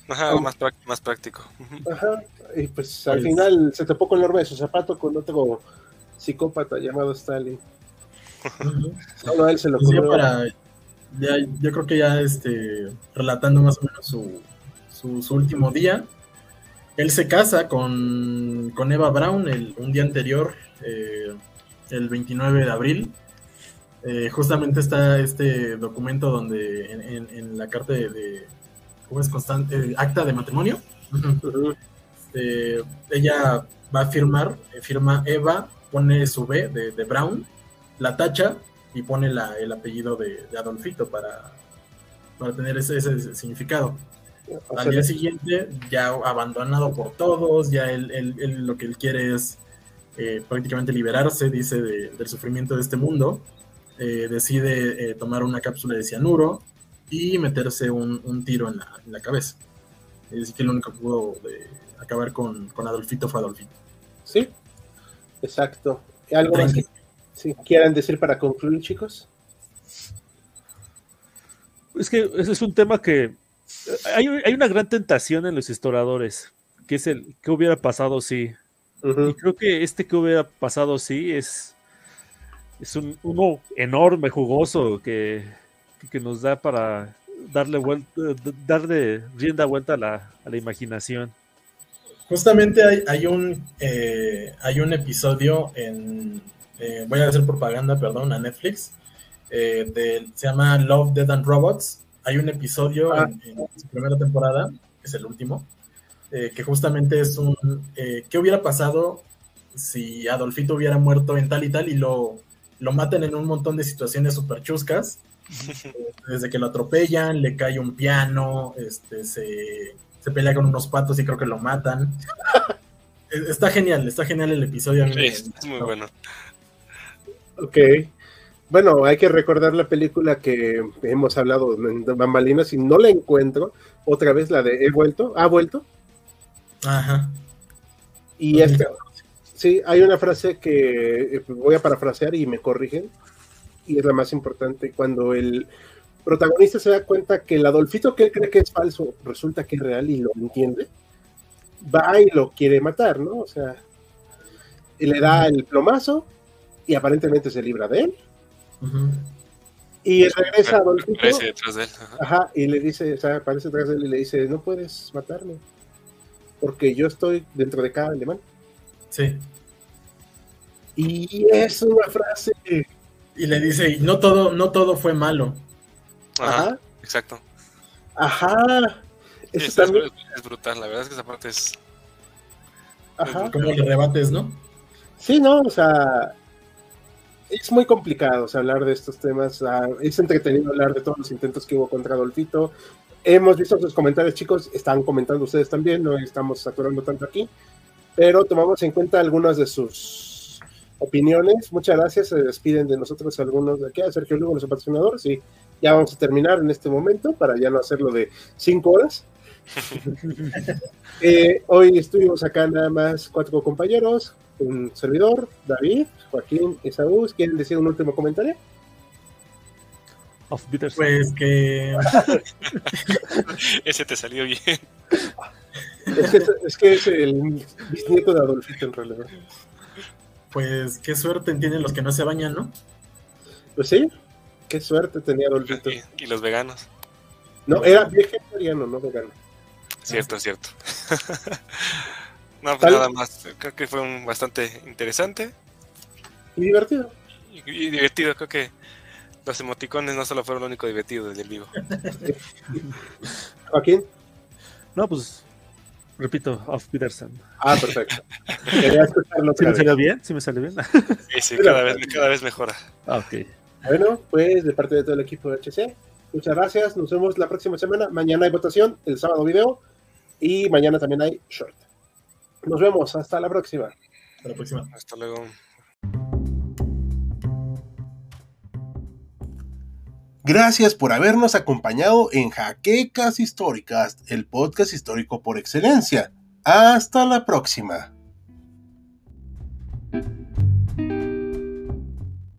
Ajá, más, más práctico. Ajá, y pues al final se topó con el orbe de su zapato con otro psicópata llamado Stalin. Solo él se lo pues para, ya, Yo creo que ya este, relatando más o menos su, su, último día, él se casa con, con Eva Braun el, un día anterior, eh, el 29 de abril. Eh, justamente está este documento donde en, la carta de, ¿cómo es constante? Acta de matrimonio. Este, ella va a firmar, eh, firma Eva pone su B de, Brown, la tacha y pone el apellido de, Adolfito para, para tener ese, significado. Al día siguiente, ya abandonado por todos, ya él, lo que él quiere es eh, prácticamente liberarse, dice, del sufrimiento de este mundo. Eh, decide eh, tomar una cápsula de cianuro y meterse un, tiro en la, cabeza. Es decir, que lo único que pudo acabar con, con Adolfito fue Adolfito. Sí, Exacto. ¿Algo más que si quieran decir para concluir, chicos? Es que ese es un tema que hay, hay, una gran tentación en los historiadores, que es el que hubiera pasado si. Y creo que este que hubiera pasado si es, es un, uno enorme, jugoso, que, que nos da para darle vuelta, darle rienda vuelta a la, a la imaginación. Justamente hay, hay un eh, hay un episodio en eh, voy a hacer propaganda, perdón, a Netflix. Eh, se llama Love, Dead and Robots. hay un episodio Ah. en, en su primera temporada, que es el último, eh, que justamente es un... eh, ¿Qué hubiera pasado si Adolfito hubiera muerto en tal y tal y lo, lo matan en un montón de situaciones súper chuscas? Desde que lo atropellan, le cae un piano, este, se, se pelea con unos patos y creo que lo matan. Está genial, está genial el episodio. Sí, es muy bueno. Ok. Bueno, hay que recordar la película que hemos hablado en Bambalinas y no la encuentro. Otra vez la de He vuelto, ha vuelto. Ajá. Y esta, sí, hay una frase que eh, voy a parafrasear y me corrigen. Y es la más importante. Cuando el protagonista se da cuenta que el Adolfito que él cree que es falso resulta que es real y lo entiende, va y lo quiere matar, ¿no? O sea, y le da el plomazo y aparentemente se libra de él. Ujú. Y regresa a Adolfito. Aparece detrás de él. ajá. Ajá, y le dice, o sea, aparece atrás de él y le dice, no puedes matarme, porque yo estoy dentro de cada alemán. Sí. Y es una frase, Y le dice, y no todo, no todo fue malo. Ajá, ajá, exacto. ajá, Sí, eso es, es- también, es brutal, la verdad es que esa parte es... ajá. ¿Cómo le rebates, no? Sí, no, o sea, es muy complicado hablar de estos temas, ah, es entretenido hablar de todos los intentos que hubo contra Adolfito. Hemos visto sus comentarios, chicos, están comentando ustedes también, no estamos saturando tanto aquí, pero tomamos en cuenta algunas de sus opiniones. Muchas gracias, se despiden de nosotros algunos de aquí, a Sergio Lugo, nuestro patrocinador, sí, ya vamos a terminar en este momento para ya no hacerlo de cinco horas. Eh, hoy estuvimos acá nada más cuatro compañeros, un servidor, David, Joaquín y Saúl. ¿Quieren decir un último comentario? Of. Pues que Ese te salió bien. Es que es, es que es el bisnieto de Adolfito en realidad. pues qué suerte tienen los que no se bañan, ¿no? Pues sí, qué suerte tenía Adolfito. Y, y los veganos. No, era vegetariano, no vegano. Cierto, cierto. no, pues nada más. Creo que fue un bastante interesante Y divertido. y, y divertido. Creo que los emoticones no solo fueron lo único divertido del vivo. Joaquín. No, pues repito, Of Peterson. Ah, perfecto. Quería escucharlo ¿Sí me salió bien? ¿Sí me salió bien? Sí, sí, cada vez, cada vez mejora. Ah, ok. Bueno, pues de parte de todo el equipo de HC, muchas gracias. Nos vemos la próxima semana. Mañana hay votación, el sábado video y mañana también hay short. Nos vemos. Hasta la próxima. Hasta la próxima. Hasta luego. Gracias por habernos acompañado en Jaquecas Históricas, el podcast histórico por excelencia. Hasta la próxima.